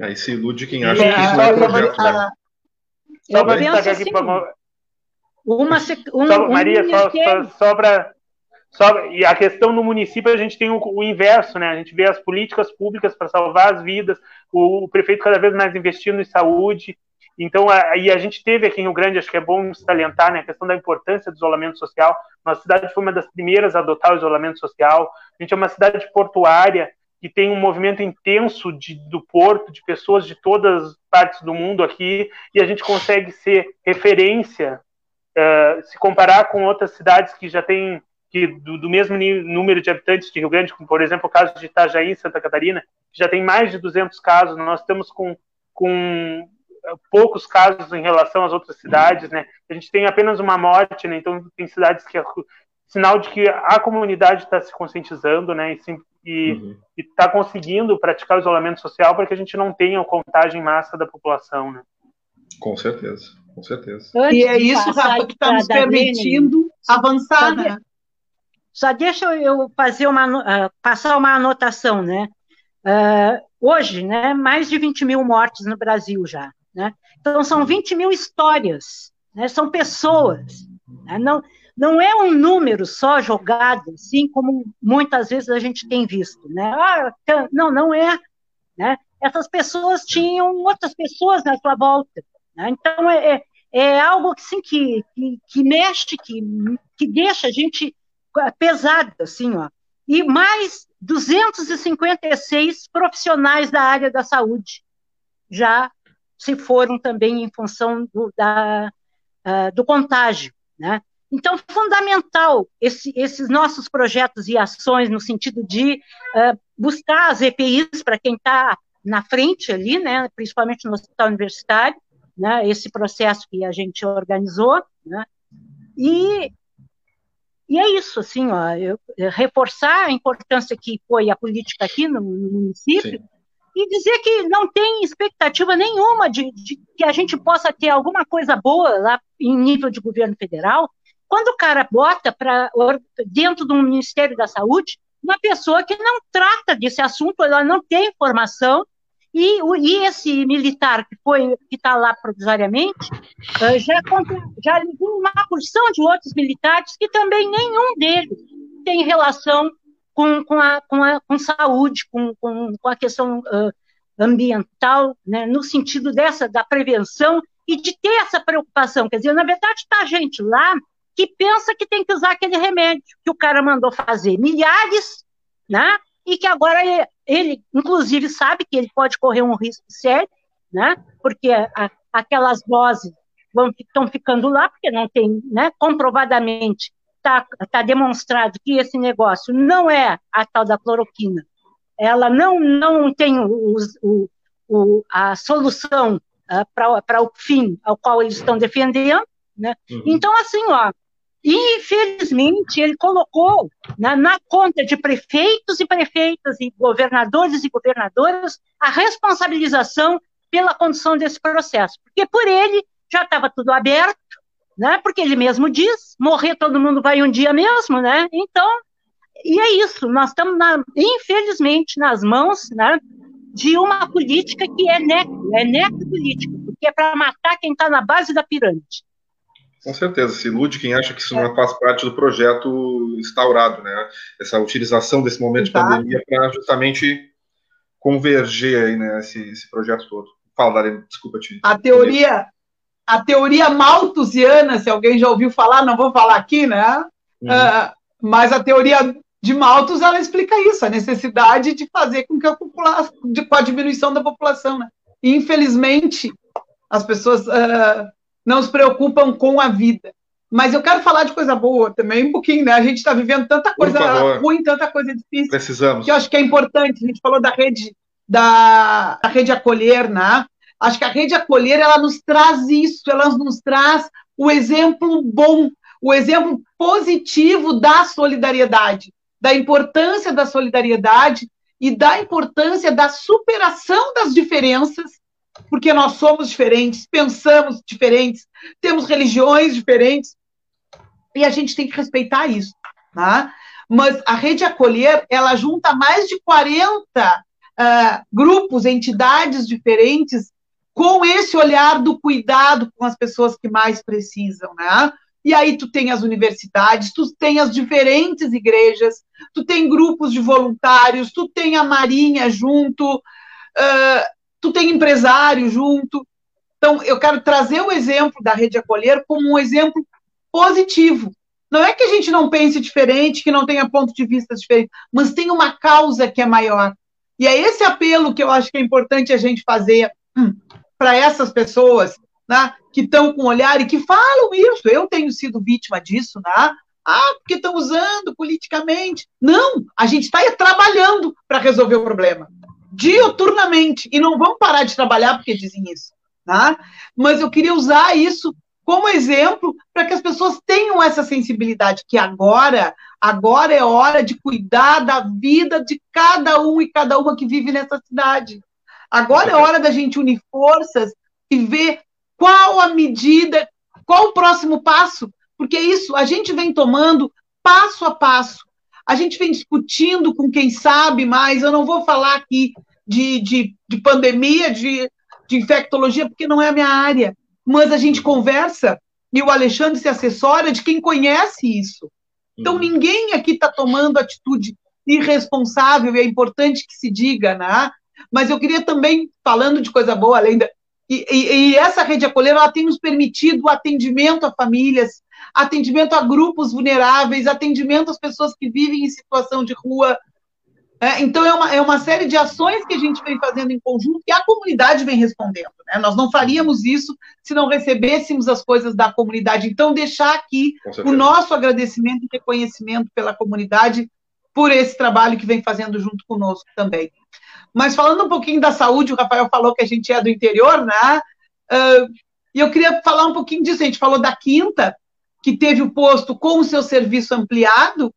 Aí se ilude quem acha é, que isso não é projeto, né? Só para destacar aqui assim, uma, um, só, Maria, só, só, só para só, e a questão no município a gente tem o, o, inverso, né? A gente vê as políticas públicas para salvar as vidas, o, o, prefeito cada vez mais investindo em saúde, então, aí a gente teve aqui em Rio Grande, acho que é bom salientar, né, a questão da importância do isolamento social. Nossa cidade foi uma das primeiras a adotar o isolamento social. A gente é uma cidade portuária que tem um movimento intenso de, do porto, de pessoas de todas as partes do mundo aqui, e a gente consegue ser referência, uh, se comparar com outras cidades que já têm que do, do, mesmo número de habitantes de Rio Grande, como por exemplo o caso de Itajaí, Santa Catarina, que já tem mais de 200 casos. Nós estamos com, com poucos casos em relação às outras cidades, né? A gente tem apenas uma morte, né? Então tem cidades que é sinal de que a comunidade está se conscientizando, né? E está uhum. conseguindo praticar o isolamento social para que a gente não tenha a contagem em massa da população, né? Com certeza, com certeza. Antes e é isso, Rafa, que está nos permitindo avançar, só né? Só deixa eu fazer uma, uh, passar uma anotação, né? Uh, hoje, né, mais de 20 mil mortes no Brasil já. Né? Então, são 20 mil histórias, né? são pessoas. Né? Não, não é um número só jogado, assim como muitas vezes a gente tem visto. Né? Ah, não, não é. Né? Essas pessoas tinham outras pessoas na sua volta. Né? Então, é, é, é algo assim, que, que, que mexe, que, que deixa a gente pesado. Assim, ó. E mais 256 profissionais da área da saúde já se foram também em função do, da, uh, do contágio, né? Então, fundamental esse, esses nossos projetos e ações no sentido de uh, buscar as EPIs para quem está na frente ali, né, principalmente no hospital universitário, né, esse processo que a gente organizou, né, e, e é isso, assim, ó, eu, reforçar a importância que foi a política aqui no, no município, Sim. e dizer que não tem expectativa nenhuma de, de, que a gente possa ter alguma coisa boa lá em nível de governo federal, quando o cara bota para dentro do Ministério da Saúde uma pessoa que não trata desse assunto, ela não tem informação, e, e esse militar que foi que está lá provisoriamente já, já ligou uma porção de outros militares que também nenhum deles tem relação com, com, a, com, a, com saúde, com, com, com a questão uh, ambiental, né, no sentido dessa, da prevenção e de ter essa preocupação. Quer dizer, na verdade, está gente lá que pensa que tem que usar aquele remédio que o cara mandou fazer milhares, né? E que agora ele, ele inclusive, sabe que ele pode correr um risco sério, né? Porque a, aquelas doses vão estão ficando lá porque não tem, né? Comprovadamente está tá demonstrado que esse negócio não é a tal da cloroquina, ela não, não tem o, o, o a solução uh, para o fim ao qual eles estão defendendo, né? Uhum. Então, assim, ó, infelizmente, ele colocou na, na, conta de prefeitos e prefeitas e governadores e governadoras a responsabilização pela condução desse processo, porque por ele já estava tudo aberto, né? Porque ele mesmo diz, morrer todo mundo vai um dia mesmo, né? Então, e é isso, nós estamos, na, infelizmente, nas mãos né, de uma política que é neco, é necropolítica, porque é para matar quem está na base da pirâmide. Com certeza, se ilude quem acha que isso não faz parte do projeto instaurado, né? Essa utilização desse momento Exato. de pandemia para justamente converger aí, né, esse, esse projeto todo. Fala, Darena, desculpa te. A teoria, a teoria malthusiana, se alguém já ouviu falar, não vou falar aqui, né? Uhum. Uh, mas a teoria de Malthus ela explica isso, a necessidade de fazer com que a população, de, com a diminuição da população, né? E, infelizmente, As pessoas uh, não se preocupam com a vida. Mas eu quero falar de coisa boa também, um pouquinho, né? A gente está vivendo tanta coisa ruim, tanta coisa difícil. Precisamos. Que eu acho que é importante. A gente falou da rede, da, da rede acolher, né? Acho que a rede acolher, ela nos traz isso, ela nos traz o exemplo bom, o exemplo positivo da solidariedade, da importância da solidariedade e da importância da superação das diferenças, porque nós somos diferentes, pensamos diferentes, temos religiões diferentes, e a gente tem que respeitar isso. Tá? Mas a Rede Acolher, ela junta mais de 40 uh, ah, grupos, entidades diferentes, com esse olhar do cuidado com as pessoas que mais precisam, né? E aí tu tem as universidades, tu tem as diferentes igrejas, tu tem grupos de voluntários, tu tem a marinha junto, uh, tu tem empresário junto. Então, eu quero trazer o exemplo da Rede Acolher como um exemplo positivo. Não é que a gente não pense diferente, que não tenha ponto de vista diferente, mas tem uma causa que é maior. E é esse apelo que eu acho que é importante a gente fazer hum, para essas pessoas né, que estão com olhar e que falam isso. Eu tenho sido vítima disso, né? Ah, porque estão usando politicamente. Não, a gente está trabalhando para resolver o problema, diuturnamente, e não vamos parar de trabalhar porque dizem isso. Né? Mas eu queria usar isso como exemplo para que as pessoas tenham essa sensibilidade que agora, agora é hora de cuidar da vida de cada um e cada uma que vive nessa cidade. Agora é hora da gente unir forças e ver qual a medida, qual o próximo passo, porque isso a gente vem tomando passo a passo. A gente vem discutindo com quem sabe mais. Eu não vou falar aqui de, de, de pandemia, de, de infectologia, porque não é a minha área. Mas a gente conversa e o Alexandre se assessora de quem conhece isso. Então, uhum. ninguém aqui está tomando atitude irresponsável, e é importante que se diga, né? Mas eu queria também, falando de coisa boa, além da. E, e, e essa rede acolher, ela tem nos permitido atendimento a famílias, atendimento a grupos vulneráveis, atendimento às pessoas que vivem em situação de rua. É, então, é uma, é uma série de ações que a gente vem fazendo em conjunto e a comunidade vem respondendo. Né? Nós não faríamos isso se não recebêssemos as coisas da comunidade. Então, deixar aqui o nosso agradecimento e reconhecimento pela comunidade por esse trabalho que vem fazendo junto conosco também. Mas falando um pouquinho da saúde, o Rafael falou que a gente é do interior, né? Uh, e eu queria falar um pouquinho disso. A gente falou da Quinta, que teve o posto com o seu serviço ampliado,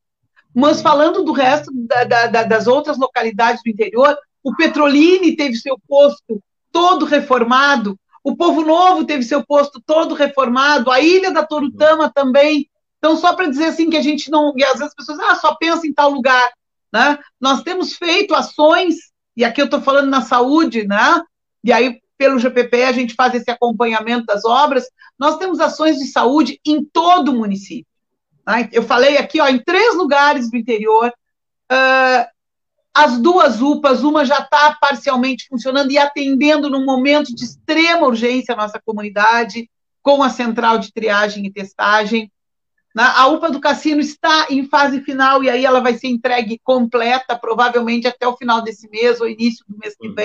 mas falando do resto da, da, das outras localidades do interior, o Petrolini teve seu posto todo reformado, o Povo Novo teve seu posto todo reformado, a Ilha da Torutama também. Então, só para dizer assim que a gente não. E às vezes as pessoas ah, só pensam em tal lugar. Né? Nós temos feito ações e aqui eu estou falando na saúde, né? E aí, pelo GPP, a gente faz esse acompanhamento das obras. Nós temos ações de saúde em todo o município. Né? Eu falei aqui, ó, em três lugares do interior. Uh, as duas UPAs, uma já está parcialmente funcionando e atendendo num momento de extrema urgência a nossa comunidade, com a central de triagem e testagem. A UPA do Cassino está em fase final e aí ela vai ser entregue completa, provavelmente até o final desse mês ou início do mês que uhum.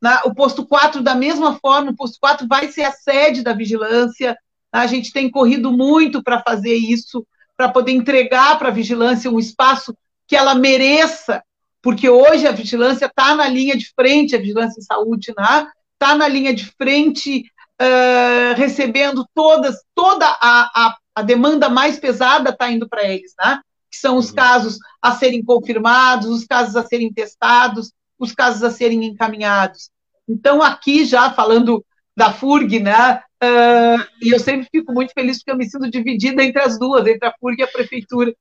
Vem. O posto 4, da mesma forma, o posto 4 vai ser a sede da vigilância. A gente tem corrido muito para fazer isso, para poder entregar para a vigilância um espaço que ela mereça, porque hoje a vigilância está na linha de frente, a vigilância em saúde, está né? na linha de frente, uh, recebendo todas, toda a, a a demanda mais pesada está indo para eles, né? Que são os uhum. casos a serem confirmados, os casos a serem testados, os casos a serem encaminhados. Então, aqui já falando da FURG, né? Uh, e eu sempre fico muito feliz porque eu me sinto dividida entre as duas, entre a FURG e a prefeitura.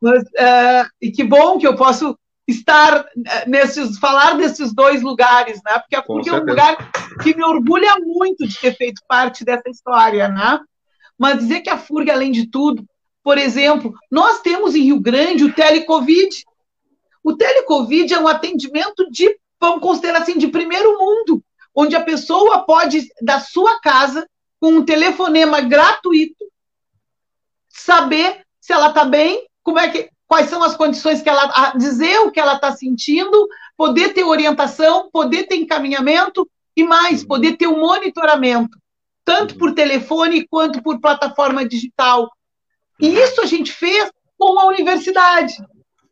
Mas, uh, e que bom que eu posso estar nesses, falar desses dois lugares, né? Porque a FURG é um lugar que me orgulha muito de ter feito parte dessa história, né? Mas dizer que a FURG, além de tudo, por exemplo, nós temos em Rio Grande o telecovid. O telecovid é um atendimento de, vamos considerar assim, de primeiro mundo, onde a pessoa pode, da sua casa, com um telefonema gratuito, saber se ela está bem, como é que, quais são as condições que ela, dizer o que ela está sentindo, poder ter orientação, poder ter encaminhamento, E mais, uhum. poder ter o um monitoramento, tanto uhum. por telefone quanto por plataforma digital. E uhum. isso a gente fez com a universidade.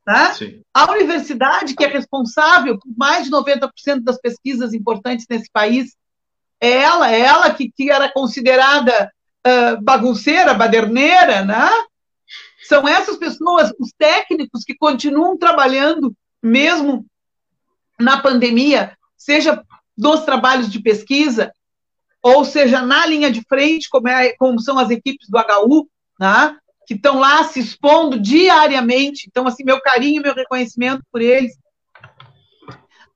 Né? A universidade, que é responsável por mais de 90% das pesquisas importantes nesse país, é ela, é ela que, que era considerada uh, bagunceira, baderneira, né? São essas pessoas, os técnicos que continuam trabalhando mesmo na pandemia, seja nos trabalhos de pesquisa, ou seja, na linha de frente, como, é, como são as equipes do HU, né? Que estão lá se expondo diariamente. Então, assim, meu carinho, meu reconhecimento por eles.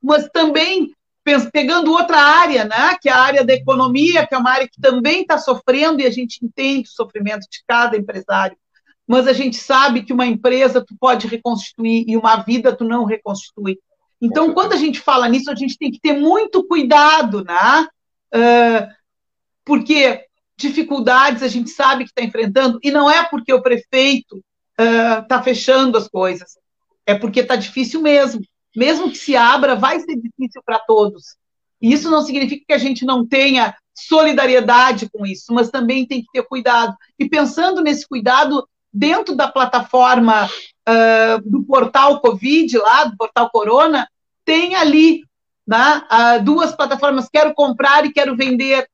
Mas também pegando outra área, né, que é a área da economia, que é uma área que também está sofrendo e a gente entende o sofrimento de cada empresário. Mas a gente sabe que uma empresa tu pode reconstituir e uma vida tu não reconstitui. Então, quando a gente fala nisso, a gente tem que ter muito cuidado, né? Uh, porque dificuldades a gente sabe que está enfrentando, e não é porque o prefeito está uh, fechando as coisas, é porque está difícil mesmo. Mesmo que se abra, vai ser difícil para todos. E isso não significa que a gente não tenha solidariedade com isso, mas também tem que ter cuidado. E pensando nesse cuidado dentro da plataforma uh, do portal Covid, lá, do portal Corona, tem ali né, uh, duas plataformas, quero comprar e quero vender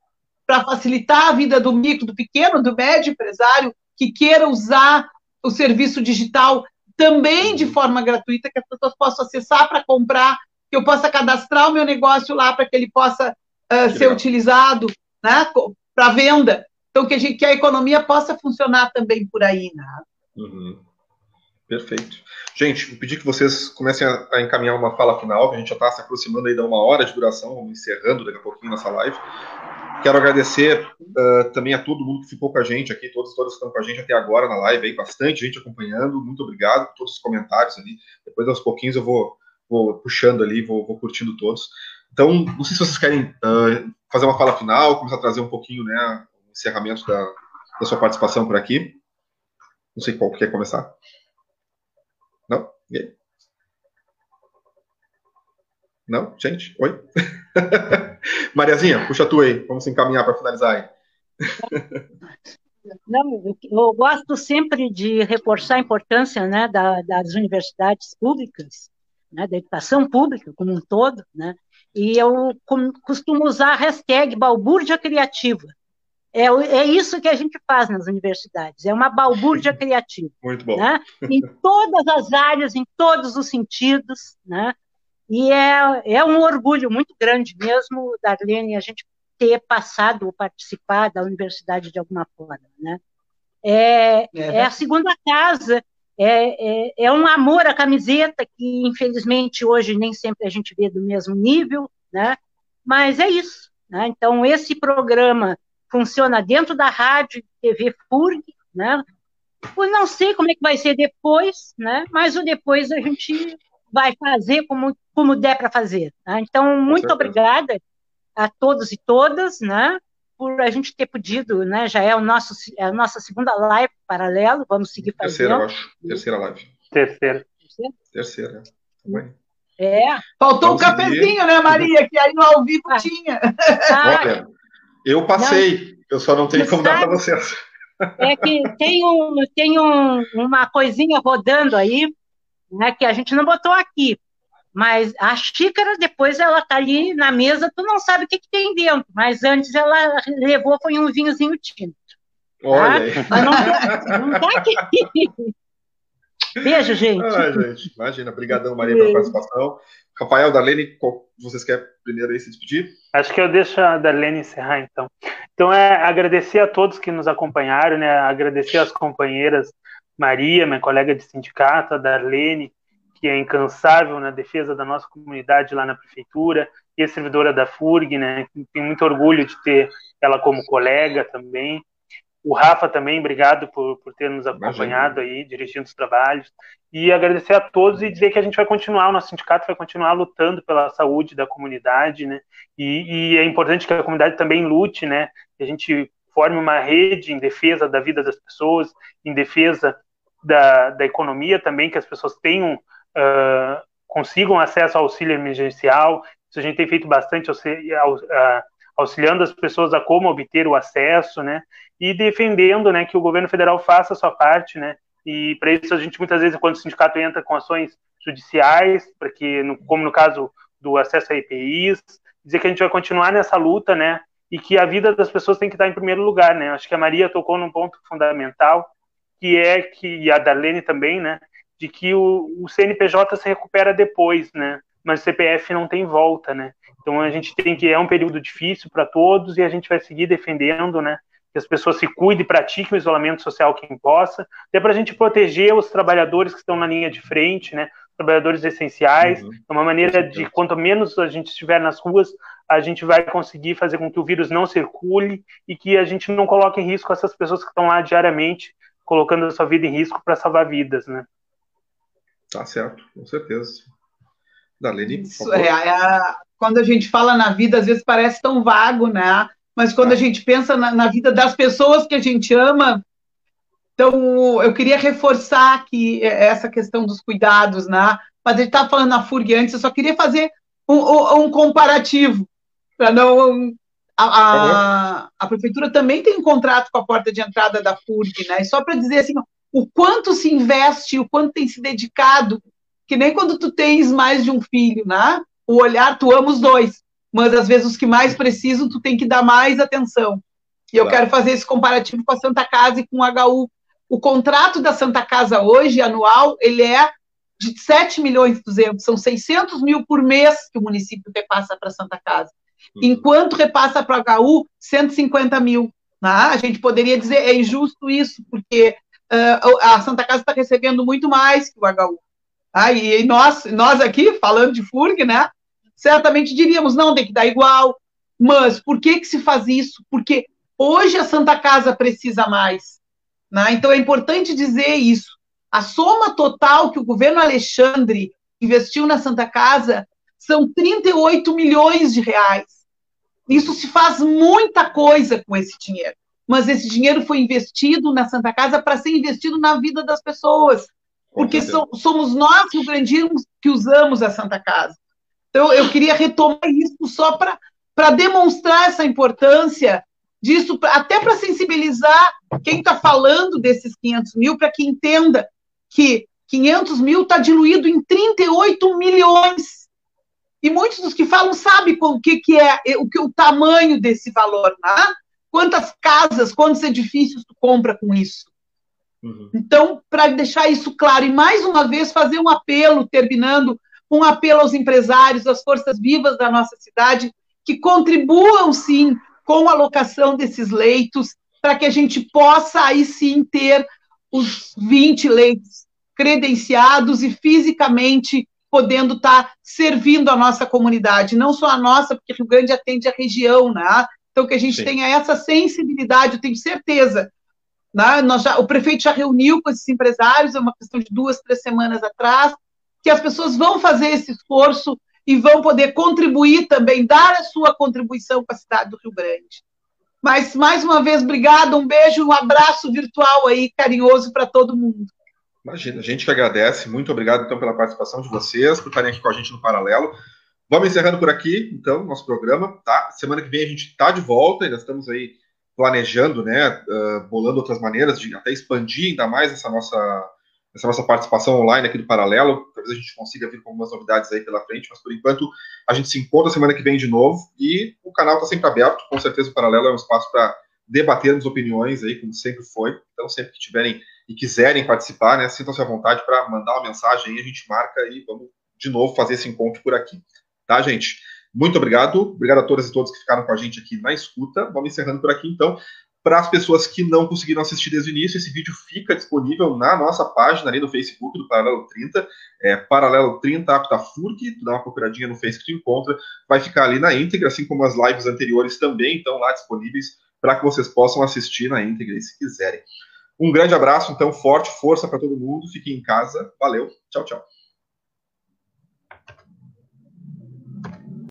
para facilitar a vida do micro, do pequeno, do médio empresário que queira usar o serviço digital também de forma gratuita, que as pessoas possam acessar para comprar, que eu possa cadastrar o meu negócio lá para que ele possa uh, ser utilizado né, para venda. Então, que a, gente, que a economia possa funcionar também por aí. Né? Uhum. Perfeito. Gente, vou pedir que vocês comecem a, a encaminhar uma fala final, que a gente já está se aproximando aí de uma hora de duração, vamos encerrando daqui a pouquinho nossa live. Quero agradecer uh, também a todo mundo que ficou com a gente aqui, todos todos que estão com a gente até agora na live, aí, bastante gente acompanhando. Muito obrigado por todos os comentários ali. Depois, aos pouquinhos, eu vou, vou puxando ali, vou, vou curtindo todos. Então, não sei se vocês querem uh, fazer uma fala final, começar a trazer um pouquinho né, o encerramento da, da sua participação por aqui. Não sei qual quer começar. Não? E aí? Não? Gente? Oi? Mariazinha, puxa tu aí. Vamos encaminhar para finalizar aí. Não, eu gosto sempre de reforçar a importância né, da, das universidades públicas, né, da educação pública como um todo, né, e eu costumo usar a hashtag balbúrdia criativa. É, é isso que a gente faz nas universidades, é uma balbúrdia criativa. Muito bom. Né, em todas as áreas, em todos os sentidos, né, e é, é um orgulho muito grande mesmo, Darlene, a gente ter passado ou participar da universidade de alguma forma, né? É, é, é a segunda casa, é, é, é, um amor à camiseta que, infelizmente, hoje nem sempre a gente vê do mesmo nível, né? Mas é isso. Né? Então, esse programa funciona dentro da rádio TV FURG, né? Eu não sei como é que vai ser depois, né? Mas o depois a gente vai fazer como, como der para fazer. Né? Então, muito obrigada a todos e todas, né, por a gente ter podido, né, já é, o nosso, é a nossa segunda live paralelo, vamos seguir fazendo. Terceira, eu acho. Terceira live. Terceira. Terceira. É. Faltou o um cafezinho, seguir. né, Maria, que aí no ao vivo ah. tinha. Ah. Olha, eu passei, não, eu só não tenho como dar para vocês. É que tem, um, tem um, uma coisinha rodando aí, né, que a gente não botou aqui. Mas a xícara, depois ela tá ali na mesa, tu não sabe o que, que tem dentro. Mas antes ela levou, foi um vinhozinho tinto. Tá? Olha tá? não, não tá aqui. Beijo, gente. Ah, gente. Imagina, obrigadão, Maria, pela participação. Rafael, Darlene, vocês querem primeiro aí se despedir? Acho que eu deixo a Darlene encerrar, então. Então, é agradecer a todos que nos acompanharam, né? Agradecer às companheiras Maria, minha colega de sindicato, a Darlene, que é incansável na defesa da nossa comunidade lá na prefeitura, e a servidora da FURG, né? Tenho muito orgulho de ter ela como colega também. O Rafa também, obrigado por, por ter nos acompanhado Imagina. aí, dirigindo os trabalhos. E agradecer a todos e dizer que a gente vai continuar, o nosso sindicato vai continuar lutando pela saúde da comunidade, né? E, e é importante que a comunidade também lute, né? Que a gente forme uma rede em defesa da vida das pessoas, em defesa da, da economia também, que as pessoas tenham, uh, consigam acesso ao auxílio emergencial. Isso a gente tem feito bastante auxiliando as pessoas a como obter o acesso, né? E defendendo, né, que o governo federal faça a sua parte, né? E para isso a gente muitas vezes, quando o sindicato entra com ações judiciais, para que, como no caso do acesso a EPIs, dizer que a gente vai continuar nessa luta, né? E que a vida das pessoas tem que estar em primeiro lugar, né? Acho que a Maria tocou num ponto fundamental, que é que e a Darlene também, né? De que o, o CNPJ se recupera depois, né? Mas o CPF não tem volta, né? Então a gente tem que é um período difícil para todos e a gente vai seguir defendendo, né? Que as pessoas se cuidem e pratiquem o isolamento social quem possa, até para a gente proteger os trabalhadores que estão na linha de frente, né? trabalhadores essenciais. Uhum. É uma maneira de, quanto menos a gente estiver nas ruas, a gente vai conseguir fazer com que o vírus não circule e que a gente não coloque em risco essas pessoas que estão lá diariamente, colocando a sua vida em risco para salvar vidas, né? Tá certo, com certeza. Dalene, Isso, é, é, quando a gente fala na vida, às vezes parece tão vago, né? Mas quando a gente pensa na, na vida das pessoas que a gente ama, então, eu queria reforçar aqui é, essa questão dos cuidados, né? Mas a gente estava falando na FURG antes, eu só queria fazer um, um comparativo, para não. A, a, a, prefeitura também tem um contrato com a porta de entrada da FURG, né? E só para dizer assim, o quanto se investe, o quanto tem se dedicado, que nem quando tu tens mais de um filho, né? O olhar, tu ama os dois, mas às vezes os que mais precisam, tu tem que dar mais atenção. E eu claro. quero fazer esse comparativo com a Santa Casa e com o HU, o contrato da Santa Casa hoje, anual, ele é de 7 milhões e 200, são 600 mil por mês que o município repassa para a Santa Casa, uhum. enquanto repassa para a HU 150 mil. Né? A gente poderia dizer, é injusto isso, porque a Santa Casa está recebendo muito mais que o HU. Ah, e nós, nós aqui, falando de FURG, né, certamente diríamos, não, tem que dar igual, mas por que, que se faz isso? Porque hoje a Santa Casa precisa mais. Né? Então é importante dizer isso. A soma total que o governo Alexandre investiu na Santa Casa são 38 milhões de reais. Isso se faz muita coisa com esse dinheiro. Mas esse dinheiro foi investido na Santa Casa para ser investido na vida das pessoas. Porque so, somos nós, Rio Grandinos, que usamos a Santa Casa. Então, eu queria retomar isso só para demonstrar essa importância disso, até para sensibilizar quem está falando desses 500 mil, para que entenda que 500 mil está diluído em 38 milhões. E muitos dos que falam sabem o que, que é o que o tamanho desse valor, né? Quantas casas, quantos edifícios tu compra com isso? Uhum. Então, para deixar isso claro, e mais uma vez fazer um apelo, terminando, um apelo aos empresários, às forças vivas da nossa cidade, que contribuam sim com a alocação desses leitos, para que a gente possa aí sim ter os 20 leitos credenciados e fisicamente podendo estar tá servindo a nossa comunidade, não só a nossa, porque Rio Grande atende a região, né? Então, que a gente sim. tenha essa sensibilidade, eu tenho certeza. Né? Nós já, o prefeito já reuniu com esses empresários, é uma questão de duas, três semanas atrás, que as pessoas vão fazer esse esforço e vão poder contribuir também, dar a sua contribuição para a cidade do Rio Grande. Mas, mais uma vez, obrigado, um beijo, um abraço virtual aí, carinhoso para todo mundo. Imagina, a gente que agradece, muito obrigado então pela participação de vocês, por estarem aqui com a gente no Paralelo. Vamos encerrando por aqui, então, nosso programa, tá? Semana que vem a gente está de volta, ainda estamos aí planejando, né, uh, bolando outras maneiras de até expandir ainda mais essa nossa essa nossa participação online aqui do Paralelo. Talvez a gente consiga vir com algumas novidades aí pela frente, mas por enquanto a gente se encontra semana que vem de novo e o canal está sempre aberto. Com certeza o Paralelo é um espaço para debatermos opiniões aí, como sempre foi. Então, sempre que tiverem e quiserem participar, né, sintam-se à vontade para mandar uma mensagem aí, a gente marca e vamos de novo fazer esse encontro por aqui. Tá, gente? Muito obrigado. Obrigado a todas e todos que ficaram com a gente aqui na escuta. Vamos encerrando por aqui, então. Para as pessoas que não conseguiram assistir desde o início, esse vídeo fica disponível na nossa página ali no Facebook do Paralelo 30, é, Paralelo 30 Apta FURC, tu dá uma procuradinha no Facebook tu encontra, vai ficar ali na íntegra, assim como as lives anteriores também estão lá disponíveis para que vocês possam assistir na íntegra se quiserem. Um grande abraço, então, forte, força para todo mundo, fiquem em casa, valeu, tchau, tchau.